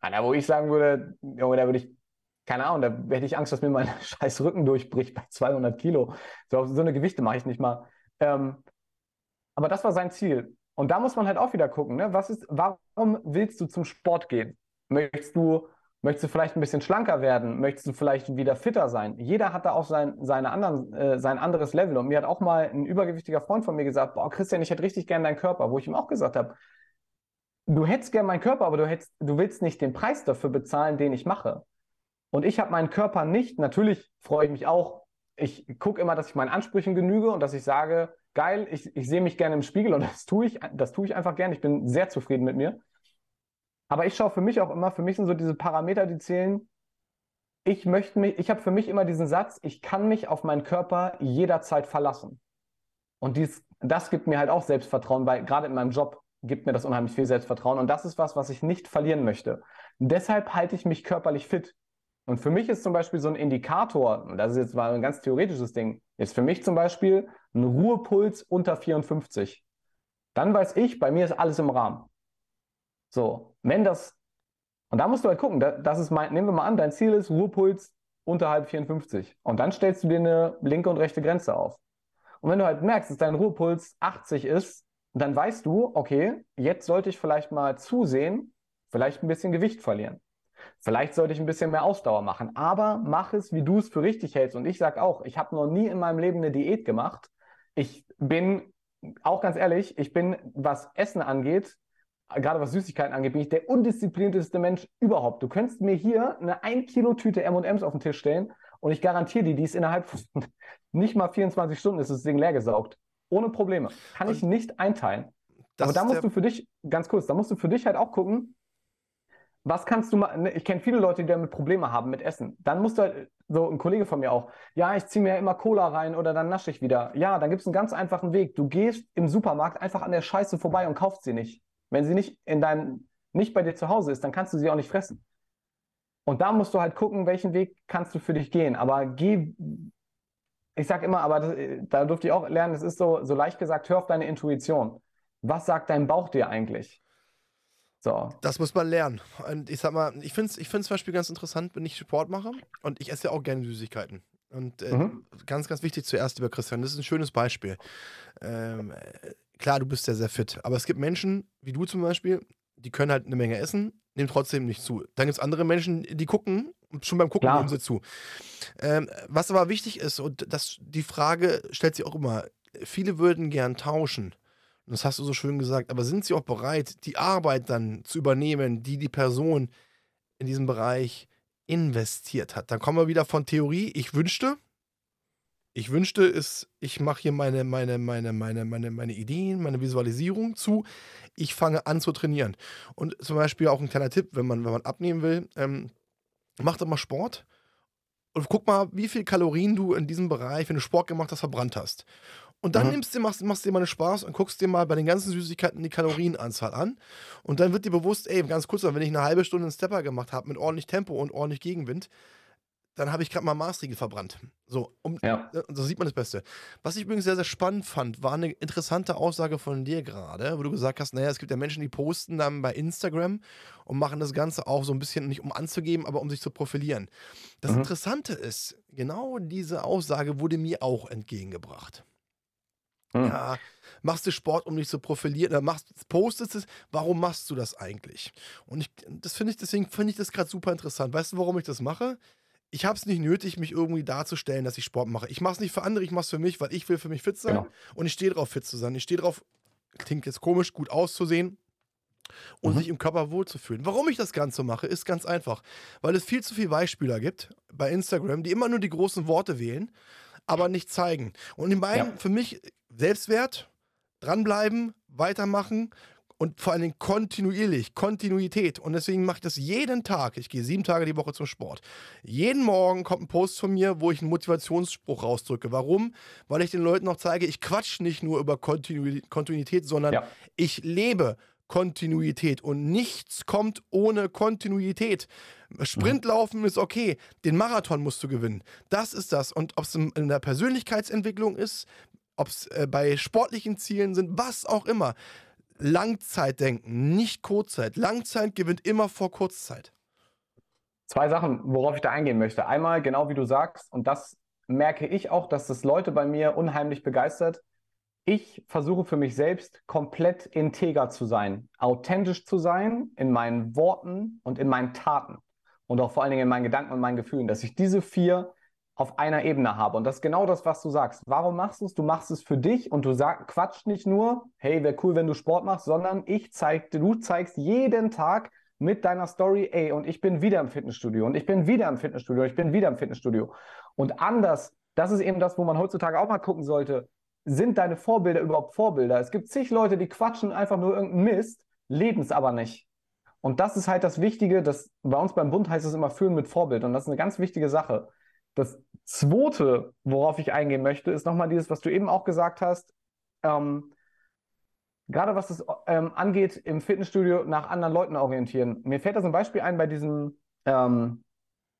Da, wo ich sagen würde, Junge, da würde ich, keine Ahnung, da hätte ich Angst, dass mir mein scheiß Rücken durchbricht bei 200 Kilo. So, so eine Gewichte mache ich nicht mal. Ähm, aber das war sein Ziel. Und da muss man halt auch wieder gucken, ne? Was ist, warum willst du zum Sport gehen? Möchtest du Möchtest du vielleicht ein bisschen schlanker werden? Möchtest du vielleicht wieder fitter sein? Jeder hat da auch sein, seine anderen, äh, sein anderes Level. Und mir hat auch mal ein übergewichtiger Freund von mir gesagt, boah, Christian, ich hätte richtig gern deinen Körper, wo ich ihm auch gesagt habe, du hättest gern meinen Körper, aber du, hättest, du willst nicht den Preis dafür bezahlen, den ich mache. Und ich habe meinen Körper nicht, natürlich freue ich mich auch, ich gucke immer, dass ich meinen Ansprüchen genüge und dass ich sage, geil, ich, ich sehe mich gerne im Spiegel und das tue ich, das tue ich einfach gern. Ich bin sehr zufrieden mit mir. Aber ich schaue für mich auch immer, für mich sind so diese Parameter, die zählen. Ich möchte mich, ich habe für mich immer diesen Satz, ich kann mich auf meinen Körper jederzeit verlassen. Und dies, das gibt mir halt auch Selbstvertrauen, weil gerade in meinem Job gibt mir das unheimlich viel Selbstvertrauen. Und das ist was, was ich nicht verlieren möchte. Deshalb halte ich mich körperlich fit. Und für mich ist zum Beispiel so ein Indikator, und das ist jetzt mal ein ganz theoretisches Ding, ist für mich zum Beispiel ein Ruhepuls unter 54. Dann weiß ich, bei mir ist alles im Rahmen. So, wenn das, und da musst du halt gucken, das ist mein, nehmen wir mal an, dein Ziel ist Ruhepuls unterhalb 54. Und dann stellst du dir eine linke und rechte Grenze auf. Und wenn du halt merkst, dass dein Ruhepuls 80 ist, dann weißt du, okay, jetzt sollte ich vielleicht mal zusehen, vielleicht ein bisschen Gewicht verlieren. Vielleicht sollte ich ein bisschen mehr Ausdauer machen, aber mach es, wie du es für richtig hältst. Und ich sage auch, ich habe noch nie in meinem Leben eine Diät gemacht. Ich bin, auch ganz ehrlich, ich bin, was Essen angeht, gerade was Süßigkeiten angeht, bin ich der undisziplinierteste Mensch überhaupt. Du könntest mir hier eine 1 Kilo Tüte M&M's auf den Tisch stellen und ich garantiere dir, die ist innerhalb von nicht mal 24 Stunden ist das Ding leergesaugt. Ohne Probleme. Kann und ich nicht einteilen. Aber da musst du für dich, ganz kurz, da musst du für dich halt auch gucken, was kannst du mal, ne, ich kenne viele Leute, die damit Probleme haben mit Essen. Dann musst du halt, so ein Kollege von mir auch, ja, ich ziehe mir ja immer Cola rein oder dann nasche ich wieder. Ja, dann gibt es einen ganz einfachen Weg. Du gehst im Supermarkt einfach an der Scheiße vorbei und kaufst sie nicht. Wenn sie nicht in deinem, nicht bei dir zu Hause ist, dann kannst du sie auch nicht fressen. Und da musst du halt gucken, welchen Weg kannst du für dich gehen. Aber geh, ich sag immer, aber das, da durfte ich auch lernen, es ist so, so leicht gesagt, hör auf deine Intuition. Was sagt dein Bauch dir eigentlich? So. Das muss man lernen. Und ich sag mal, ich finde es ich zum Beispiel ganz interessant, wenn ich Sport mache und ich esse ja auch gerne Süßigkeiten. Und äh, mhm. ganz, ganz wichtig zuerst, lieber Christian, das ist ein schönes Beispiel. Ähm, klar, du bist ja sehr fit, aber es gibt Menschen, wie du zum Beispiel, die können halt eine Menge essen, nehmen trotzdem nicht zu. Dann gibt es andere Menschen, die gucken und schon beim Gucken klar. nehmen sie zu. Ähm, was aber wichtig ist, und das, die Frage stellt sich auch immer, viele würden gern tauschen das hast du so schön gesagt, aber sind sie auch bereit, die Arbeit dann zu übernehmen, die die Person in diesem Bereich investiert hat? Dann kommen wir wieder von Theorie, ich wünschte, ich wünschte ist, ich mache hier meine, meine, meine, meine, meine, meine Ideen, meine Visualisierung zu. Ich fange an zu trainieren. Und zum Beispiel auch ein kleiner Tipp, wenn man, wenn man abnehmen will, ähm, mach doch mal Sport und guck mal, wie viel Kalorien du in diesem Bereich, wenn du Sport gemacht hast, verbrannt hast. Und dann mhm. nimmst du, machst, machst dir mal einen Spaß und guckst dir mal bei den ganzen Süßigkeiten die Kalorienanzahl an. Und dann wird dir bewusst, ey, ganz kurz, wenn ich eine halbe Stunde einen Stepper gemacht habe mit ordentlich Tempo und ordentlich Gegenwind, dann habe ich gerade mal Maßriegel verbrannt. So, um, ja. so sieht man das Beste. Was ich übrigens sehr, sehr spannend fand, war eine interessante Aussage von dir gerade, wo du gesagt hast, naja, es gibt ja Menschen, die posten dann bei Instagram und machen das Ganze auch so ein bisschen, nicht um anzugeben, aber um sich zu profilieren. Das mhm. Interessante ist, genau diese Aussage wurde mir auch entgegengebracht. Hm. Ja, machst du Sport, um dich zu profilieren, oder machst, postest es, warum machst du das eigentlich? Und ich, das finde ich, deswegen finde ich das gerade super interessant. Weißt du, warum ich das mache? Ich habe es nicht nötig, mich irgendwie darzustellen, dass ich Sport mache. Ich mache es nicht für andere, ich mache es für mich, weil ich will für mich fit sein. Genau. Und ich stehe drauf, fit zu sein. Ich stehe drauf, klingt jetzt komisch, gut auszusehen und mhm. sich im Körper wohlzufühlen. Warum ich das Ganze mache, ist ganz einfach. Weil es viel zu viele Beispiele gibt bei Instagram, die immer nur die großen Worte wählen, aber nicht zeigen. Und in beiden, ja. für mich, Selbstwert, dranbleiben, weitermachen und vor allen Dingen kontinuierlich, Kontinuität. Und deswegen mache ich das jeden Tag. Ich gehe sieben Tage die Woche zum Sport. Jeden Morgen kommt ein Post von mir, wo ich einen Motivationsspruch rausdrücke. Warum? Weil ich den Leuten noch zeige, ich quatsch nicht nur über Kontinuität, sondern ja. ich lebe Kontinuität und nichts kommt ohne Kontinuität. Sprintlaufen ist okay, den Marathon musst du gewinnen. Das ist das. Und ob es in der Persönlichkeitsentwicklung ist, ob es äh, bei sportlichen Zielen sind, was auch immer. Langzeitdenken, nicht Kurzzeit. Langzeit gewinnt immer vor Kurzzeit. Zwei Sachen, worauf ich da eingehen möchte. Einmal, genau wie du sagst, und das merke ich auch, dass das Leute bei mir unheimlich begeistert. Ich versuche für mich selbst komplett integer zu sein, authentisch zu sein in meinen Worten und in meinen Taten und auch vor allen Dingen in meinen Gedanken und meinen Gefühlen, dass ich diese vier auf einer Ebene habe. Und das ist genau das, was du sagst. Warum machst du es? Du machst es für dich und du sag, quatscht nicht nur, hey, wäre cool, wenn du Sport machst, sondern ich zeig, du zeigst jeden Tag mit deiner Story, ey, und ich bin wieder im Fitnessstudio und ich bin wieder im Fitnessstudio, ich bin wieder im Fitnessstudio. Und anders, das ist eben das, wo man heutzutage auch mal gucken sollte, sind deine Vorbilder überhaupt Vorbilder? Es gibt zig Leute, die quatschen einfach nur irgendeinen Mist, leben es aber nicht. Und das ist halt das Wichtige, dass bei uns beim Bund heißt es immer Führen mit Vorbild. Und das ist eine ganz wichtige Sache. Das zweite, worauf ich eingehen möchte, ist nochmal dieses, was du eben auch gesagt hast. Ähm, gerade was es ähm, angeht, im Fitnessstudio nach anderen Leuten orientieren. Mir fällt da so ein Beispiel ein bei diesem, ähm,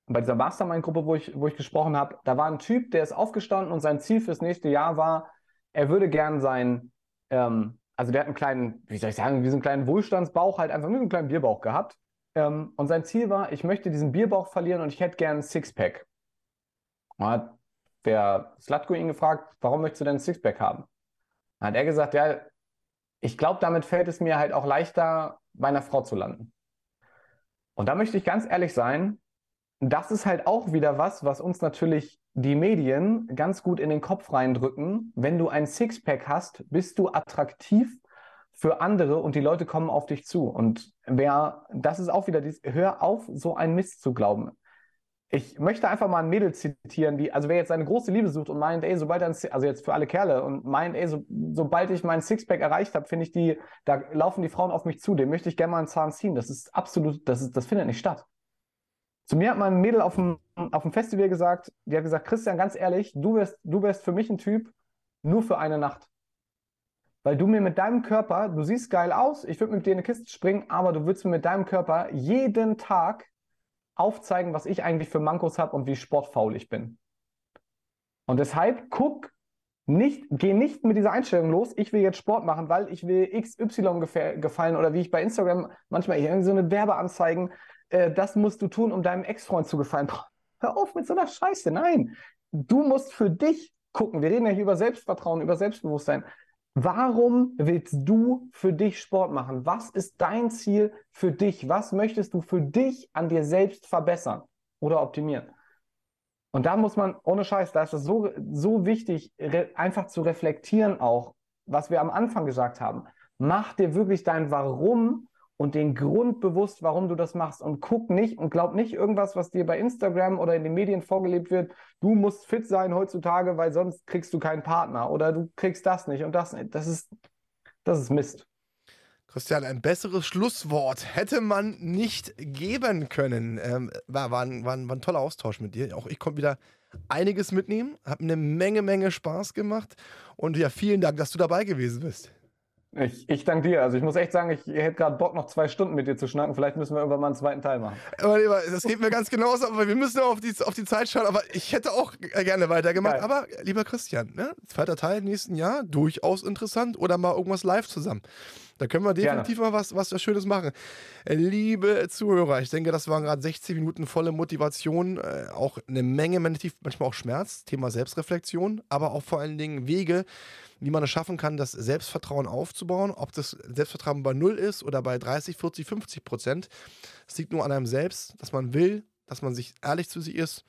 bei dieser Mastermind-Gruppe, wo ich, wo ich gesprochen habe. Da war ein Typ, der ist aufgestanden und sein Ziel fürs nächste Jahr war, er würde gern sein, ähm, also der hat einen kleinen, wie soll ich sagen, wie so einen kleinen Wohlstandsbauch, halt einfach nur einen kleinen Bierbauch gehabt. Ähm, und sein Ziel war, ich möchte diesen Bierbauch verlieren und ich hätte gern ein Sixpack. Und hat der Slatko ihn gefragt, warum möchtest du denn ein Sixpack haben? Dann hat er gesagt, ja, ich glaube, damit fällt es mir halt auch leichter, bei einer Frau zu landen. Und da möchte ich ganz ehrlich sein, das ist halt auch wieder was, was uns natürlich die Medien ganz gut in den Kopf reindrücken. Wenn du ein Sixpack hast, bist du attraktiv für andere und die Leute kommen auf dich zu. Und wer, das ist auch wieder dieses, hör auf, so ein Mist zu glauben. Ich möchte einfach mal ein Mädel zitieren, die, also wer jetzt seine große Liebe sucht und meint, ey, sobald er, also jetzt für alle Kerle und meint, ey, so, sobald ich meinen Sixpack erreicht habe, finde ich die, da laufen die Frauen auf mich zu, dem möchte ich gerne mal einen Zahn ziehen. Das ist absolut, das ist, das findet nicht statt. Zu mir hat mein Mädel auf dem, auf dem Festival gesagt, die hat gesagt, Christian, ganz ehrlich, du wärst, du wärst für mich ein Typ nur für eine Nacht. Weil du mir mit deinem Körper, du siehst geil aus, ich würde mit dir in eine Kiste springen, aber du würdest mir mit deinem Körper jeden Tag aufzeigen, was ich eigentlich für Mankos habe und wie sportfaul ich bin. Und deshalb guck nicht, geh nicht mit dieser Einstellung los, ich will jetzt Sport machen, weil ich will XY gefallen oder wie ich bei Instagram manchmal irgendwie so eine Werbeanzeigen, äh, das musst du tun, um deinem Ex-Freund zu gefallen. Hör auf mit so einer Scheiße. Nein, du musst für dich gucken. Wir reden ja hier über Selbstvertrauen, über Selbstbewusstsein. Warum willst du für dich Sport machen? Was ist dein Ziel für dich? Was möchtest du für dich an dir selbst verbessern oder optimieren? Und da muss man, ohne Scheiß, da ist es so, so wichtig, einfach zu reflektieren auch, was wir am Anfang gesagt haben. Mach dir wirklich dein Warum und den Grund bewusst, warum du das machst. Und guck nicht und glaub nicht irgendwas, was dir bei Instagram oder in den Medien vorgelebt wird. Du musst fit sein heutzutage, weil sonst kriegst du keinen Partner oder du kriegst das nicht und das nicht. Das ist, das ist Mist. Christian, ein besseres Schlusswort hätte man nicht geben können. Ähm, war, war, ein, war, ein, toller Austausch mit dir. Auch ich konnte wieder einiges mitnehmen, hat eine Menge, Menge Spaß gemacht. Und ja, vielen Dank, dass du dabei gewesen bist. Ich, ich danke dir. Also ich muss echt sagen, ich hätte gerade Bock, noch zwei Stunden mit dir zu schnacken. Vielleicht müssen wir irgendwann mal einen zweiten Teil machen. Aber lieber, das geht mir ganz genauso, aber wir müssen auf die, auf die Zeit schauen. Aber ich hätte auch gerne weitergemacht. Geil. Aber lieber Christian, ne? zweiter Teil im nächsten Jahr, durchaus interessant. Oder mal irgendwas live zusammen. Da können wir definitiv Gerne. mal was, was Schönes machen. Liebe Zuhörer, ich denke, das waren gerade 60 Minuten volle Motivation, äh, auch eine Menge, manchmal auch Schmerz, Thema Selbstreflexion, aber auch vor allen Dingen Wege, wie man es schaffen kann, das Selbstvertrauen aufzubauen. Ob das Selbstvertrauen bei 0 ist oder bei 30, 40, 50 Prozent. Es liegt nur an einem selbst, dass man will, dass man sich ehrlich zu sich ist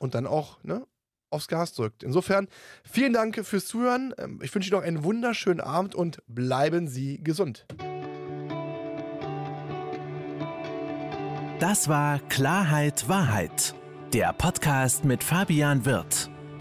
und dann auch ne, aufs Gas drückt. Insofern vielen Dank fürs Zuhören. Ähm, ich wünsche Ihnen noch einen wunderschönen Abend und bleiben Sie gesund. Das war Klarheit Wahrheit, der Podcast mit Fabian Wirth.